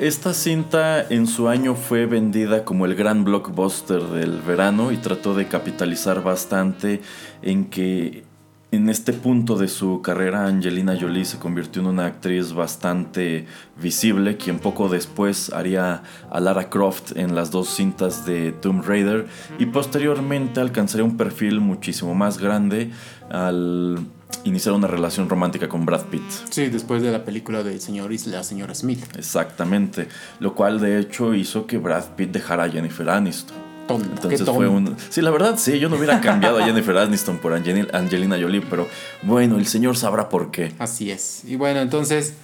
Esta cinta en su año fue vendida como el gran blockbuster del verano y trató de capitalizar bastante en que en este punto de su carrera Angelina Jolie se convirtió en una actriz bastante visible, quien poco después haría a Lara Croft en las dos cintas de Tomb Raider y posteriormente alcanzaría un perfil muchísimo más grande al iniciar una relación romántica con Brad Pitt. Sí, después de la película del señor y la señora Smith. Exactamente, lo cual de hecho hizo que Brad Pitt dejara a Jennifer Aniston. Tonto, Entonces fue un... Sí, la verdad, sí, yo no hubiera cambiado a Jennifer Aniston por Angel- Angelina Jolie, pero bueno, el señor sabrá por qué. Así es. Y bueno, entonces,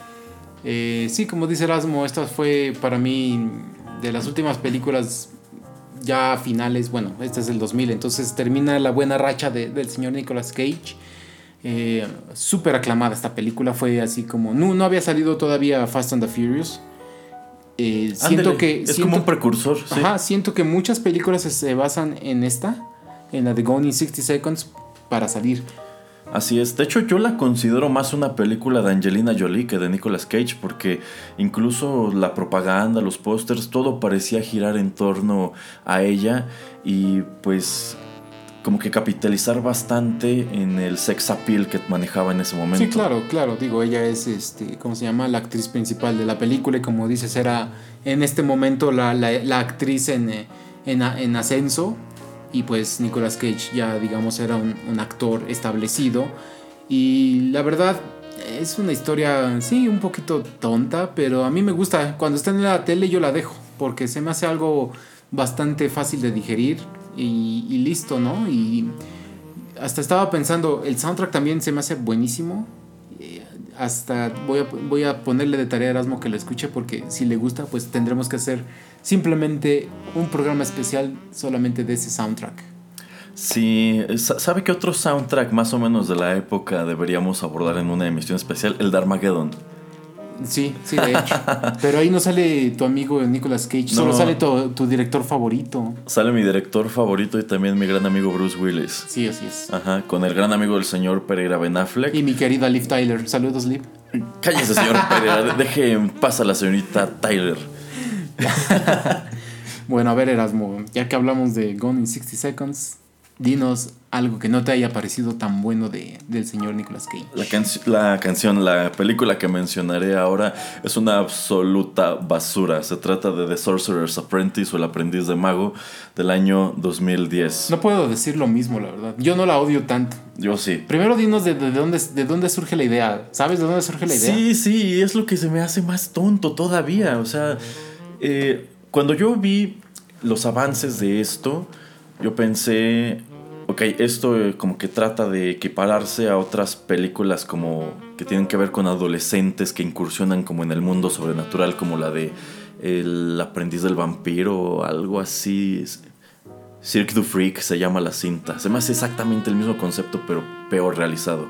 eh, sí, como dice Erasmo, esta fue para mí de las últimas películas ya finales. Bueno, este es el 2000, entonces termina la buena racha de- del señor Nicolas Cage. Eh, Súper aclamada esta película, fue así como. No, no había salido todavía Fast and the Furious. Eh, siento que. Es siento- como un precursor, sí. Ajá, siento que muchas películas se- se basan en esta, en la de Gone in 60 Seconds, para salir. Así es. De hecho, yo la considero más una película de Angelina Jolie que de Nicolas Cage, porque incluso la propaganda, los pósters, todo parecía girar en torno a ella y pues como que capitalizar bastante en el sex appeal que manejaba en ese momento. Sí, claro, claro. Digo, ella es, este, ¿cómo se llama? La actriz principal de la película y como dices, era en este momento la, la- la actriz en, en, en ascenso y pues Nicolas Cage ya, digamos, era un, un actor establecido y la verdad es una historia, sí, un poquito tonta, pero a mí me gusta. Cuando está en la tele yo la dejo porque se me hace algo bastante fácil de digerir y, listo, ¿no? Y hasta estaba pensando, el soundtrack también se me hace buenísimo. Eh, Hasta voy a, voy a ponerle de tarea a Erasmo que lo escuche porque si le gusta, pues tendremos que hacer simplemente un programa especial solamente de ese soundtrack. Sí, sa- ¿sabe qué otro soundtrack más o menos de la época deberíamos abordar en una emisión especial? El de Armageddon. Sí, sí, de hecho. Pero ahí no sale tu amigo Nicolas Cage, solo sale tu, tu director favorito. Sale mi director favorito y también mi gran amigo Bruce Willis. Sí, así es. Ajá, con el gran amigo del señor Pereira Ben Affleck. Y mi querida Liv Tyler. Saludos, Liv. Cállese, señor Pereira. Deje en paz a la señorita Tyler. Bueno, a ver, Erasmo, ya que hablamos de Gone in 60 Seconds, dinos algo que no te haya parecido tan bueno de, del señor Nicolas Cage. La, canci- la canción, la película que mencionaré ahora es una absoluta basura. Se trata de The Sorcerer's Apprentice o El Aprendiz de Mago del año 2010. No puedo decir lo mismo, la verdad. Yo no la odio tanto. Yo sí. Primero dinos de, de dónde, de dónde surge la idea. ¿Sabes de dónde surge la idea? Sí, sí, y es lo que se me hace más tonto todavía. O sea, eh, cuando yo vi los avances de esto, yo pensé, ok, esto eh, como que trata de equipararse a otras películas como que tienen que ver con adolescentes que incursionan como en el mundo sobrenatural, como la de El aprendiz del vampiro o algo así. Cirque du Freak se llama la cinta. Se me hace exactamente el mismo concepto, pero peor realizado.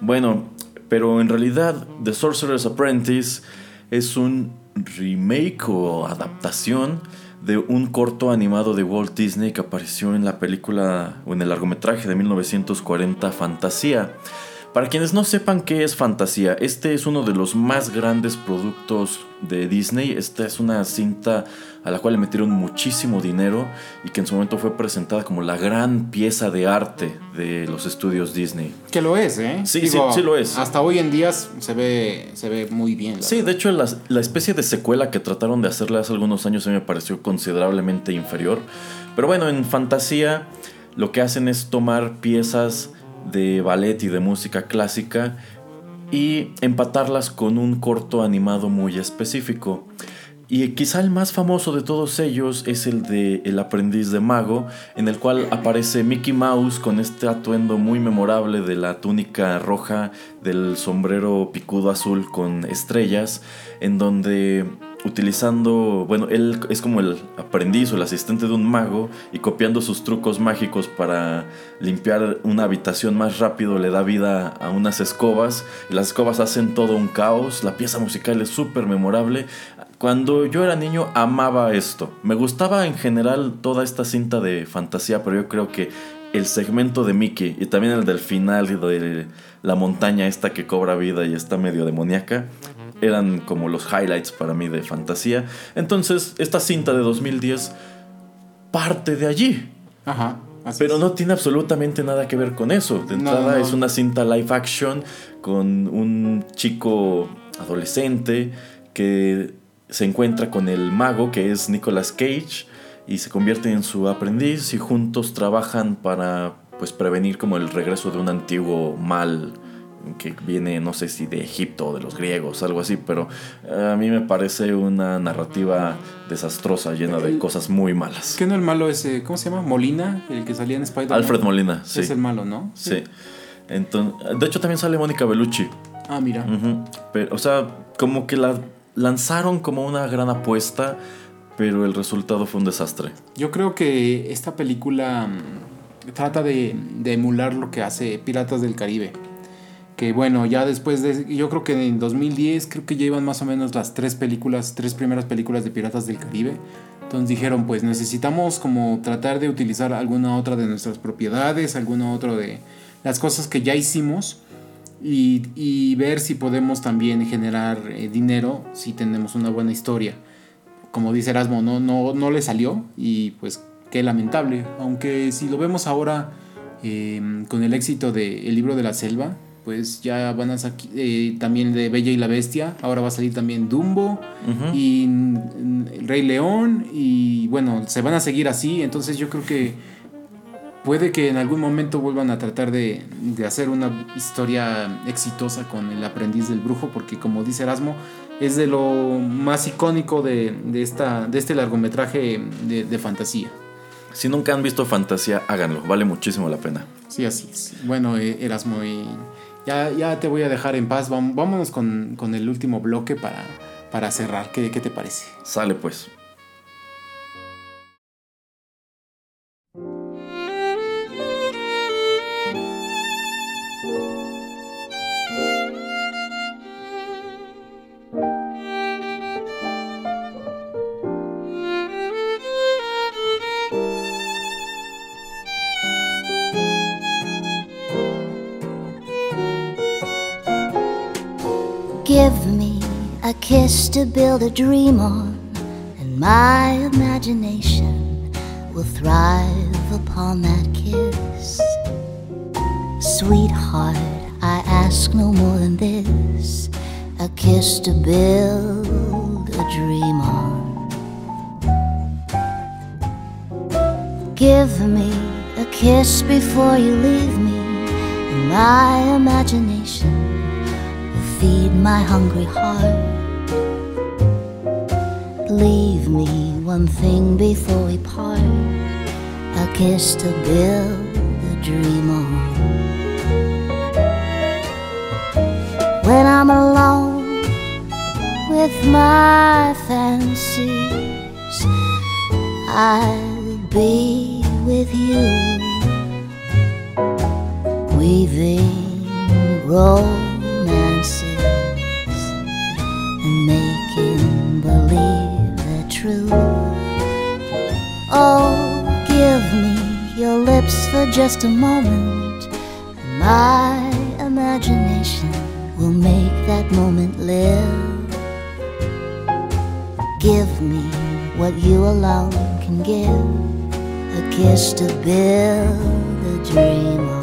Bueno, pero en realidad The Sorcerer's Apprentice es un remake o adaptación de un corto animado de Walt Disney que apareció en la película o en el largometraje de 1940 Fantasía. Para quienes no sepan qué es fantasía, este es uno de los más grandes productos de Disney. Esta es una cinta a la cual le metieron muchísimo dinero y que en su momento fue presentada como la gran pieza de arte de los estudios Disney. Que lo es, ¿eh? Sí, sí, sí lo es. Hasta hoy en día se ve, se ve muy bien. Sí, verdad. de hecho la, la especie de secuela que trataron de hacerle hace algunos años a mí me pareció considerablemente inferior. Pero bueno, en fantasía lo que hacen es tomar piezas de ballet y de música clásica y empatarlas con un corto animado muy específico. Y quizá el más famoso de todos ellos es el de El aprendiz de mago, en el cual aparece Mickey Mouse con este atuendo muy memorable de la túnica roja, del sombrero picudo azul con estrellas, en donde utilizando, bueno, él es como el aprendiz o el asistente de un mago y copiando sus trucos mágicos para limpiar una habitación más rápido le da vida a unas escobas. Y las escobas hacen todo un caos, la pieza musical es súper memorable. Cuando yo era niño amaba esto, me gustaba en general toda esta cinta de fantasía, pero yo creo que el segmento de Mickey y también el del final de la montaña esta que cobra vida y está medio demoníaca eran como los highlights para mí de fantasía. Entonces, esta cinta de 2010 parte de allí. Ajá. así Pero es. no tiene absolutamente nada que ver con eso. De No, entrada no. es una cinta live action con un chico adolescente que se encuentra con el mago que es Nicolas Cage y se convierte en su aprendiz y juntos trabajan para pues prevenir como el regreso de un antiguo mal que viene no sé si de Egipto o de los griegos, algo así, pero eh, a mí me parece una narrativa desastrosa, llena de cosas muy malas. ¿Qué no el malo ese? ¿Cómo se llama? Molina, el que salía en Spider-Man. Alfred Molina, sí. Es el malo, ¿no? Sí. Entonces, de hecho también sale Mónica Bellucci. Ah, mira. Pero, o sea, como que la lanzaron como una gran apuesta, pero el resultado fue un desastre. Yo creo que esta película mm, trata de, de emular lo que hace Piratas del Caribe. Que bueno, ya después de. Yo creo que en 2010, creo que ya iban más o menos las tres películas, tres primeras películas de Piratas del Caribe. Entonces dijeron, pues necesitamos como tratar de utilizar alguna otra de nuestras propiedades, alguna otra de las cosas que ya hicimos y, y ver si podemos también generar eh, dinero si tenemos una buena historia. Como dice Erasmo, no, no, no le salió y pues qué lamentable. Aunque si lo vemos ahora eh, con el éxito de El libro de la selva, pues ya van a sacar también de Bella y la Bestia, ahora va a salir también Dumbo y El Rey León y bueno, se van a seguir así, entonces yo creo que puede que en algún momento vuelvan a tratar de, de hacer una historia exitosa con el aprendiz del brujo, porque como dice Erasmo, es de lo más icónico de, de esta, de este largometraje de, de fantasía. Si nunca han visto Fantasía, háganlo, vale muchísimo la pena. Sí, así es. Bueno, eh, Erasmo, y ya, ya te voy a dejar en paz. Vámonos con, con el último bloque para, para cerrar. ¿Qué, ¿Qué te parece? Sale pues. A kiss to build a dream on, and my imagination will thrive upon that kiss. Sweetheart, I ask no more than this a kiss to build a dream on. Give me a kiss before you leave me, and my imagination will feed my hungry heart. Leave me one thing before we part. A kiss to build a dream on. When I'm alone with my fancies, I'll be with you, weaving romances and making believe true. Oh, give me your lips for just a moment, my imagination will make that moment live. Give me what you alone can give a kiss to build a dream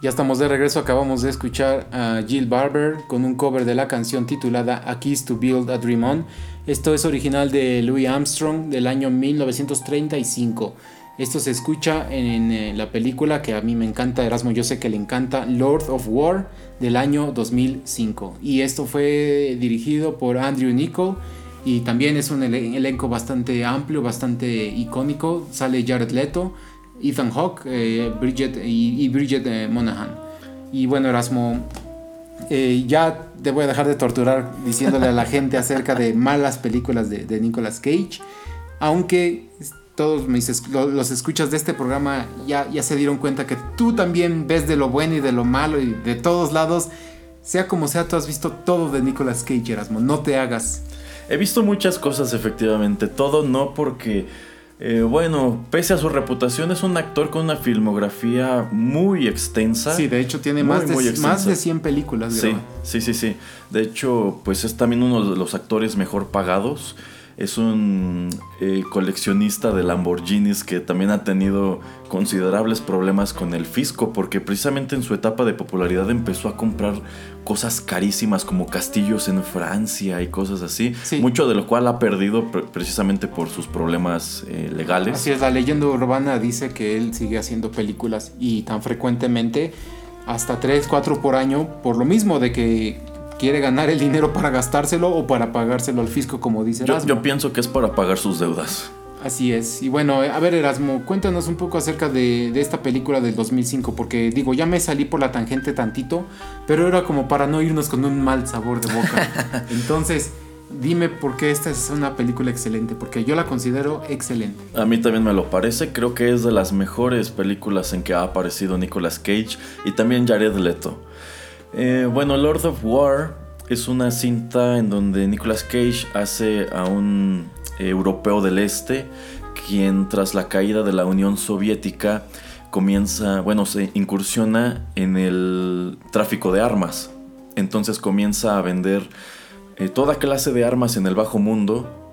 Ya estamos de regreso, acabamos de escuchar a Jill Barber con un cover de la canción titulada A Kiss to Build a Dream On. Esto es original de Louis Armstrong del año 1935. Esto se escucha en, eh, la película que a mí me encanta, Erasmo yo sé que le encanta, Lord of War del año 2005. Y esto fue dirigido por Andrew Nichol y también es un elen- elenco bastante amplio, bastante icónico. Sale Jared Leto, Ethan Hawke, eh, Bridget y, y Bridget eh, Monahan. Y bueno, Erasmo, eh, ya te voy a dejar de torturar diciéndole a la gente acerca de malas películas de, de Nicolas Cage. Aunque todos mis los escuchas de este programa ya, ya se dieron cuenta que tú también ves de lo bueno y de lo malo y de todos lados. Sea como sea, tú has visto todo de Nicolas Cage, Erasmo. No te hagas. He visto muchas cosas, efectivamente. Todo no porque, eh, bueno, pese a su reputación, es un actor con una filmografía muy extensa. Sí, de hecho tiene Muy, más, de, muy más de 100 películas. Sí, sí, sí, sí. De hecho, pues es también uno de los actores mejor pagados. Es un eh, coleccionista de Lamborghinis que también ha tenido considerables problemas con el fisco porque precisamente en su etapa de popularidad empezó a comprar cosas carísimas como castillos en Francia y cosas así. Sí. Mucho de lo cual ha perdido pre- precisamente por sus problemas eh, legales. Así es, la leyenda urbana dice que él sigue haciendo películas y tan frecuentemente, hasta 3, 4 por año, por lo mismo de que quiere ganar el dinero para gastárselo o para pagárselo al fisco, como dice Yo, Erasmo. yo pienso que es para pagar sus deudas. Así es. Y bueno, a ver Erasmo, cuéntanos un poco acerca de, de esta película del 2005, porque digo, ya me salí por la tangente tantito, pero era como para no irnos con un mal sabor de boca. Entonces, dime por qué esta es una película excelente, porque yo la considero excelente. A mí también me lo parece, creo que es de las mejores películas en que ha aparecido Nicolas Cage y también Jared Leto. Eh, bueno, Lord of War es una cinta en donde Nicolas Cage hace a un europeo del este quien tras la caída de la Unión Soviética comienza, bueno, se incursiona en el tráfico de armas. Entonces comienza a vender eh, toda clase de armas en el bajo mundo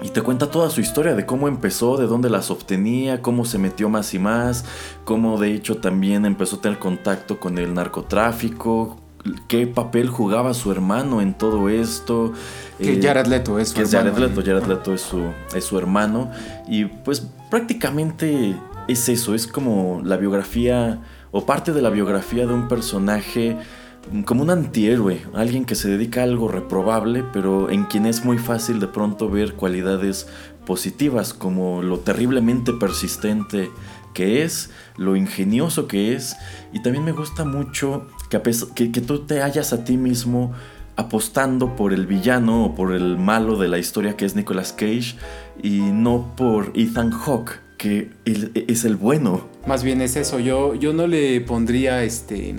y te cuenta toda su historia de cómo empezó, de dónde las obtenía, cómo se metió más y más, cómo de hecho también empezó a tener contacto con el narcotráfico, qué papel jugaba su hermano en todo esto. Que eh, Jared Leto es su que hermano, Jared. Jared Leto es su, es su hermano. Y pues prácticamente es eso, es como la biografía o parte de la biografía de un personaje como un antihéroe, alguien que se dedica a algo reprobable, pero en quien es muy fácil de pronto ver cualidades positivas, como lo terriblemente persistente que es, lo ingenioso que es, y también me gusta mucho que, que, que tú te hallas a ti mismo apostando por el villano o por el malo de la historia que es Nicolas Cage y no por Ethan Hawke, que él es el bueno. Más bien es eso, yo, yo no le pondría este,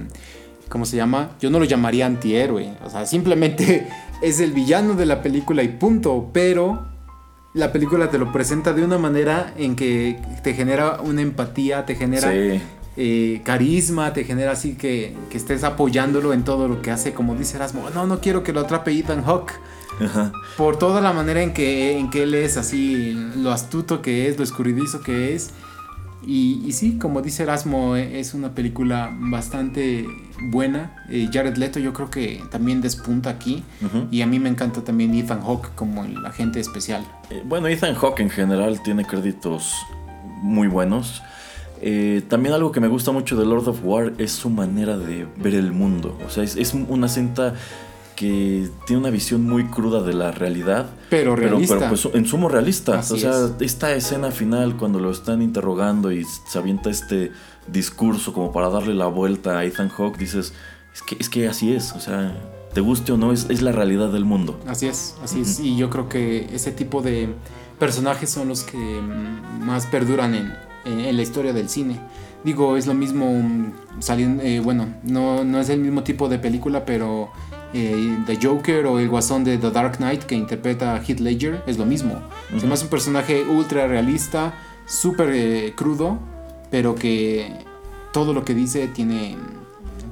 ¿cómo se llama? Yo no lo llamaría antihéroe, o sea, simplemente es el villano de la película y punto, pero la película te lo presenta de una manera en que te genera una empatía, te genera Sí. eh, carisma, te genera así que, que estés apoyándolo en todo lo que hace, como dice Erasmo, no, no quiero que lo atrape Ethan Hawke. Ajá. Por toda la manera en que, en que él es así, lo astuto que es, lo escurridizo que es. Y, y sí, como dice Erasmo, eh, es una película bastante buena. Eh, Jared Leto yo creo que también despunta aquí. Y a mí me encanta también Ethan Hawke como el agente especial. Eh, Bueno, Ethan Hawke en general tiene créditos muy buenos. Eh, también algo que me gusta mucho de Lord of War es su manera de ver el mundo. O sea, es, es una cinta que tiene una visión muy cruda de la realidad. Pero realista. Pero, pues en sumo realista. Así o sea, es. esta escena final cuando lo están interrogando y se avienta este discurso como para darle la vuelta a Ethan Hawke, dices, es que, es que así es. O sea, te guste o no, es, es la realidad del mundo. Así es, así es. Y yo creo que ese tipo de personajes son los que más perduran en, en- en la historia del cine. Digo, es lo mismo mm, saliendo, eh, bueno, no, no es el mismo tipo de película, pero eh, The Joker o el guasón de The Dark Knight que interpreta a Heath Ledger es lo mismo. Hace un personaje ultra realista, súper eh, crudo, pero que todo lo que dice tiene,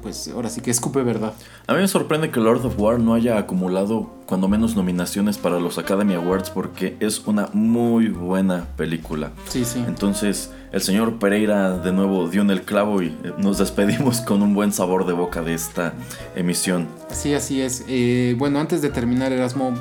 pues ahora sí que escupe verdad. A mí me sorprende que Lord of War no haya acumulado cuando menos nominaciones para los Academy Awards porque es una muy buena película. Sí, sí. Entonces, el señor Pereira de nuevo dio en el clavo y eh, nos despedimos con un buen sabor de boca de esta emisión. Sí, así es. Eh, bueno, antes de terminar, Erasmo,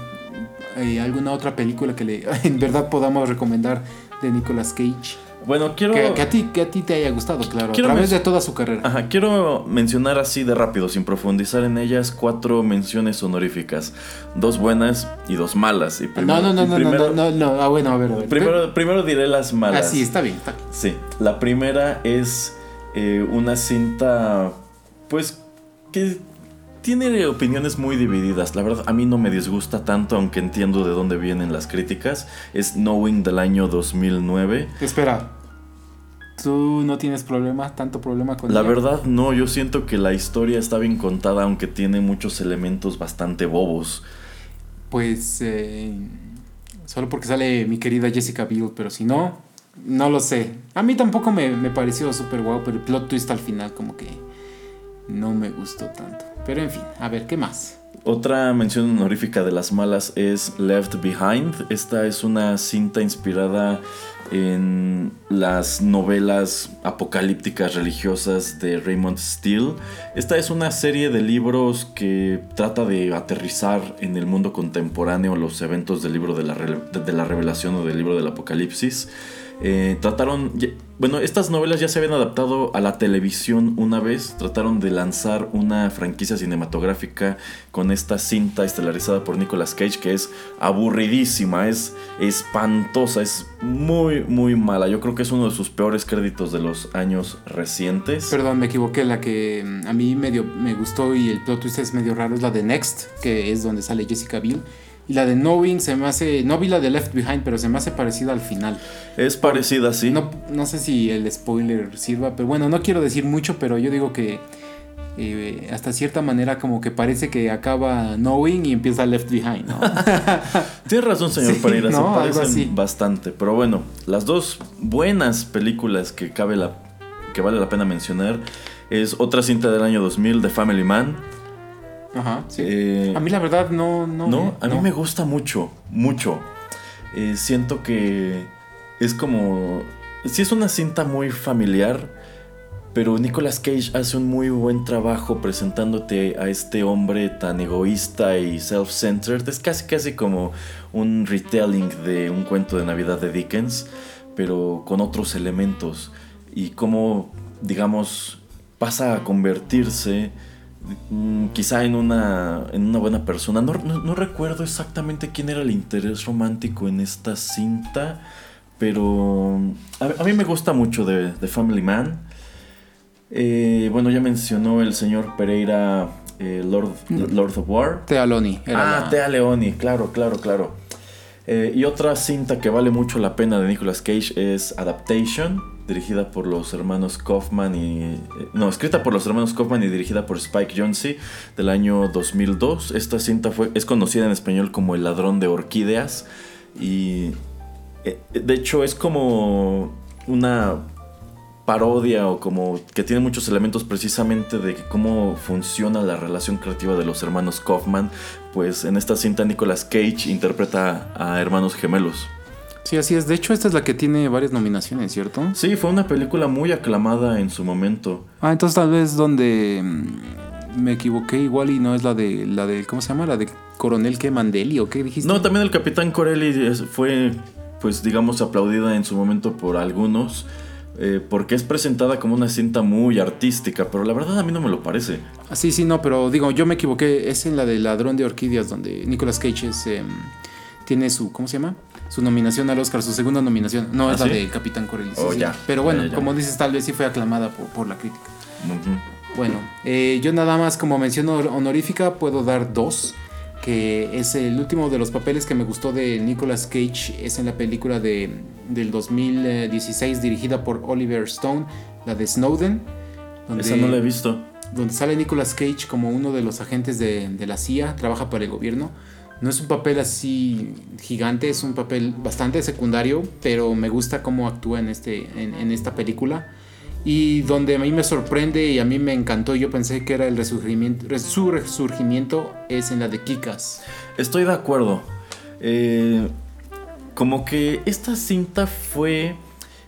eh, ¿alguna otra película que le, en verdad podamos recomendar de Nicolas Cage? Bueno, quiero Que, que a ti, que a ti te haya gustado, claro, Quiero a través de toda su carrera. Ajá, quiero mencionar así de rápido, sin profundizar en ellas, cuatro menciones honoríficas. Dos buenas y dos malas. Y no, no, no, no, primero, no, no, no, ah, bueno, a ver, a ver. Primero, primero diré las Ah, malas. sí, está bien, está bien. Sí, la primera es eh, una cinta, pues, que tiene opiniones muy divididas. La verdad, a mí no me disgusta tanto, aunque entiendo de dónde vienen las críticas. Es Knowing del año 2009. Espera, ¿tú no tienes problema, tanto problema con La ella? verdad, no, yo siento que la historia está bien contada, aunque tiene muchos elementos bastante bobos. Pues, eh, solo porque sale mi querida Jessica Biel, pero si no, no lo sé. A mí tampoco me, me pareció súper guau, pero el plot twist al final como que no me gustó tanto. Pero en fin, a ver, ¿qué más? Otra mención honorífica de las malas es Left Behind. Esta es una cinta inspirada en las novelas apocalípticas religiosas de Raymond Steele. Esta es una serie de libros que trata de aterrizar en el mundo contemporáneo los eventos del libro de la, de la revelación o del libro del apocalipsis. Eh, trataron, bueno, estas novelas ya se habían adaptado a la televisión una vez. Trataron de lanzar una franquicia cinematográfica con esta cinta estelarizada por Nicolas Cage que es aburridísima, es espantosa, es muy, muy mala. Yo creo que es uno de sus peores créditos de los años recientes. Perdón, me equivoqué. La que mm, a mí medio me gustó y el plot twist es medio raro es la de Next, que es donde sale Jessica Biel. Y la de Knowing se me hace. No vi la de Left Behind, pero se me hace parecida al final. Es parecida así. No, no sé si el spoiler sirva, pero bueno, no quiero decir mucho, pero yo digo que eh, hasta cierta manera como que parece que acaba Knowing y empieza Left Behind, ¿no? Tienes razón, señor Sí, Pereira, no, se así. parecen bastante. Pero bueno, las dos buenas películas que cabe la que vale la pena mencionar es otra cinta del año 2000 de Family Man. Ajá, sí. Eh, a mí la verdad no... No, no, a mí no. me gusta mucho, mucho. Eh, siento que es como... Sí es una cinta muy familiar, pero Nicolas Cage hace un muy buen trabajo presentándote a este hombre tan egoísta y self-centered. Es casi casi como un retelling de un cuento de Navidad de Dickens, pero con otros elementos. Y cómo, digamos, pasa a convertirse quizá en una, en una buena persona. No, no- no recuerdo exactamente quién era el interés romántico en esta cinta, pero a, a mí me gusta mucho de, de Family Man. Eh, bueno, ya mencionó el señor Pereira eh, Lord, Lord of War. Tea era Ah, la- Tea Leoni, claro, claro, claro. Eh, y otra cinta que vale mucho la pena de Nicolas Cage es Adaptation, dirigida por los hermanos Kaufman y... eh, no, escrita por los hermanos Kaufman y dirigida por Spike Jonze del año 2002. Esta cinta fue, es conocida en español como El ladrón de orquídeas y... eh, de hecho es como una parodia o como que tiene muchos elementos precisamente de cómo funciona la relación creativa de los hermanos Kaufman, pues en esta cinta Nicolas Cage interpreta a hermanos gemelos. Sí, así es. De hecho, esta es la que tiene varias nominaciones, ¿cierto? Sí, fue una película muy aclamada en su momento. Ah, entonces tal vez donde mm, me equivoqué igual y no es la de la de ¿cómo se llama? La de Coronel que Mandeli o qué dijiste? No, también el Capitán Corelli fue, pues digamos, aplaudida en su momento por algunos. eh, porque es presentada como una cinta muy artística, pero la verdad a mí no me lo parece. Ah, sí, sí, no, pero digo, yo me equivoqué. Es en la de Ladrón de Orquídeas donde Nicolas Cage es, em, tiene su ¿cómo se llama? Su nominación al Oscar, su segunda nominación. No, ¿Ah, es la sí? de Capitán Corelli. Oh, sí. ya. Pero bueno, Ya, ya. como dices, tal vez sí fue aclamada por, por la crítica. Bueno, eh, yo nada más como mención honorífica puedo dar dos, que es el último de los papeles que me gustó de Nicolas Cage, es en la película de, del 2016 dirigida por Oliver Stone, la de Snowden, donde, Esa no la he visto. donde sale Nicolas Cage como uno de los agentes de, de la CIA, trabaja para el gobierno. No es un papel así gigante, es un papel bastante secundario, pero me gusta cómo actúa en, este, en, esta película. Y donde a mí me sorprende y a mí me encantó, yo pensé que era el resurgimiento, res- su resurgimiento, es en la de Kikas. Estoy de acuerdo. Eh, como que esta cinta fue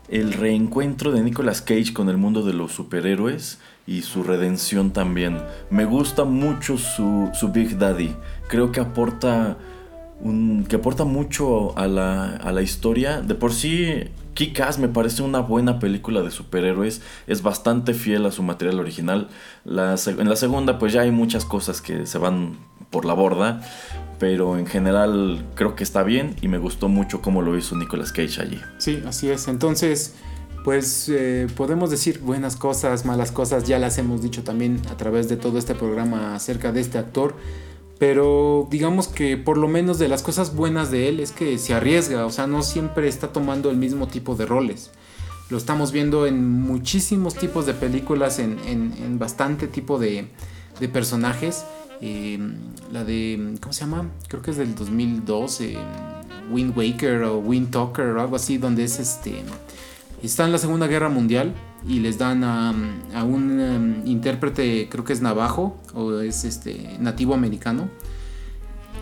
el reencuentro de Nicolas Cage con el mundo de los superhéroes y su redención también. Me gusta mucho su, su Big Daddy. Creo que aporta, un, que aporta mucho a la, a la historia. De por sí, Kick-Ass me parece una buena película de superhéroes. Es bastante fiel a su material original. La en la segunda, pues ya hay muchas cosas que se van por la borda. Pero en general creo que está bien y me gustó mucho cómo lo hizo Nicolas Cage allí. Sí, así es. Entonces, pues eh, podemos decir buenas cosas, malas cosas, ya las hemos dicho también a través de todo este programa acerca de este actor. Pero digamos que por lo menos de las cosas buenas de él es que se arriesga, o sea, no siempre está tomando el mismo tipo de roles. Lo estamos viendo en muchísimos tipos de películas, en, en- bastante tipo de, de personajes. Eh, la de, ¿cómo se llama? Creo que es del 2002, eh, Wind Waker o Wind Talker o algo así, donde es este... Está en la Segunda Guerra Mundial y les dan a, a un um, intérprete, creo que es navajo o es este nativo americano.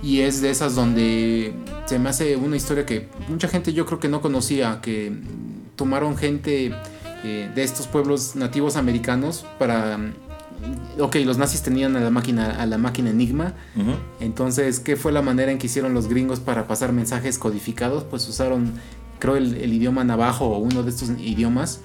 Y es de esas donde se me hace una historia que mucha gente yo creo que no conocía, que tomaron gente eh, de estos pueblos nativos americanos para... mm, Ok, los nazis tenían a la máquina, a la máquina Enigma, entonces, ¿qué fue la manera en que hicieron los gringos para pasar mensajes codificados? Pues usaron, creo, el, idioma navajo o uno de estos idiomas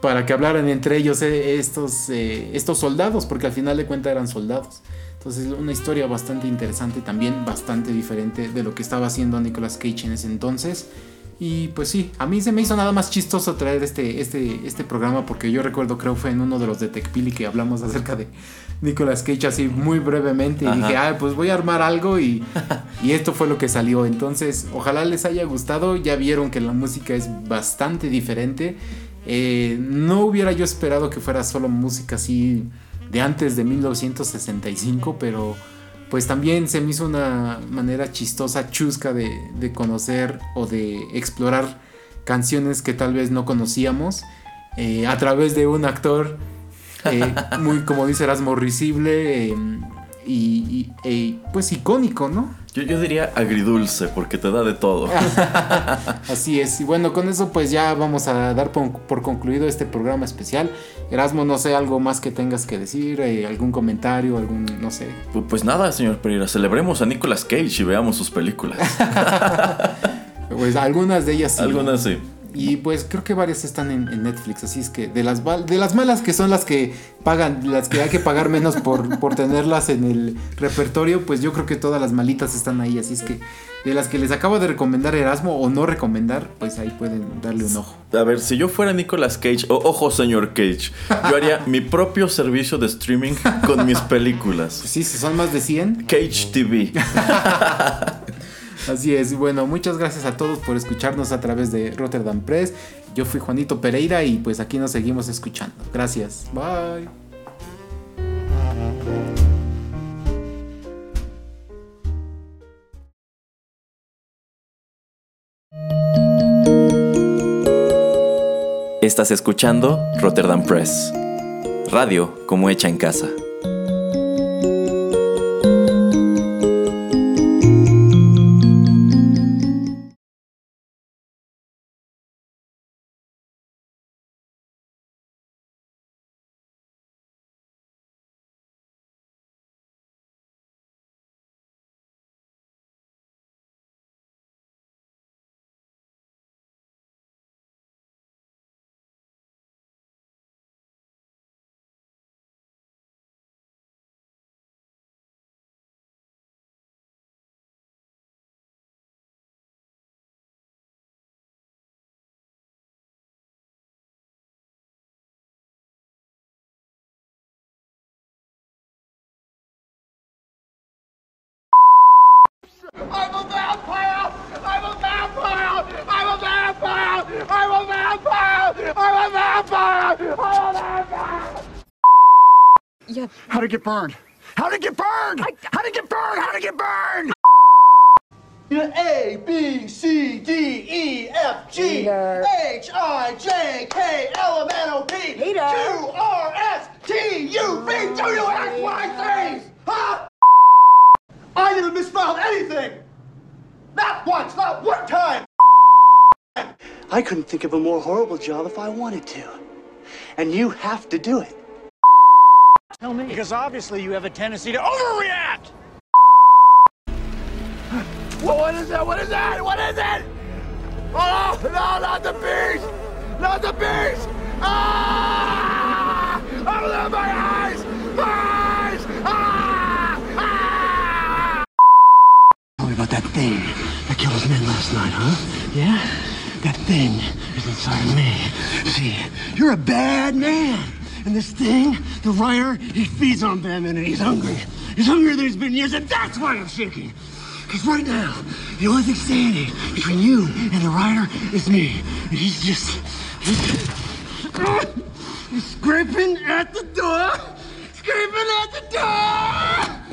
para que hablaran entre ellos eh, estos, eh, estos soldados, porque al final de cuentas eran soldados. Entonces, una historia bastante interesante, también bastante diferente de lo que estaba haciendo Nicolas Cage en ese entonces. Y pues sí, a mí se me hizo nada más chistoso traer este, este, este programa porque yo recuerdo, creo fue en uno de los de TechPili que hablamos acerca de Nicolas Cage así muy brevemente. Y dije, ah, pues voy a armar algo y, y esto fue lo que salió. Entonces, ojalá les haya gustado. Ya vieron que la música es bastante diferente. Eh, no hubiera yo esperado que fuera solo música así de antes de 1965, pero pues también se me hizo una manera chistosa, chusca de, de conocer o de explorar canciones que tal vez no conocíamos eh, a través de un actor eh, muy, como dice Erasmo, risible eh, y, y- e, pues icónico, ¿no? Yo, yo diría agridulce porque te da de todo. Así es. Y bueno, con eso pues ya vamos a dar por, por concluido este programa especial. Erasmo, no sé, algo más que tengas que decir, eh, algún comentario, algún, no sé. Pu- Pues nada, señor Pereira, celebremos a Nicolas Cage y veamos sus películas. Pues algunas de ellas sí. Algunas sí. Y pues creo que varias están en, en Netflix, así es que de las, de las malas que son las que pagan, las que hay que pagar menos por, por tenerlas en el repertorio, pues yo creo que todas las malitas están ahí, así es que de las que les acabo de recomendar Erasmo o no recomendar, pues ahí pueden darle un ojo. A ver, si yo fuera Nicolas Cage, o ojo señor Cage, yo haría mi propio servicio de streaming con mis películas. Sí, si son más de 100, Cage TV. Así es, bueno, muchas gracias a todos por escucharnos a través de Rotterdam Press. Yo fui Juanito Pereira y pues aquí nos seguimos escuchando. Gracias, bye. Estás escuchando Rotterdam Press. Radio como hecha en casa. How'd it get burned? How'd it get burned? How'd it get burned? How'd it get burned? A, B, C, D, E, F, G, H, I, J, K, L, M, N, O, P, Q, R, S, T, U, V, W, X, Y, Z! Huh? I never misspelled anything! Not once, not one time! I couldn't think of a more horrible job if I wanted to. And you have to do it. Tell me. Because obviously you have a tendency to overreact. Well, what is that? What is that? What is it? Oh, no, not the beast! Not the beast! Ah! Open my eyes! My eyes! Ah! Ah! Tell me about that thing that killed his men last night, huh? Yeah? That thing is inside of me. See, you're a bad man. And this thing, the writer, he feeds on Batman and he's hungry. He's hungrier than he's been in years, and that's why I'm shaking. Because right now, the only thing standing between you and the writer is me. And he's just. He's, he's scraping at the door! Scraping at the door!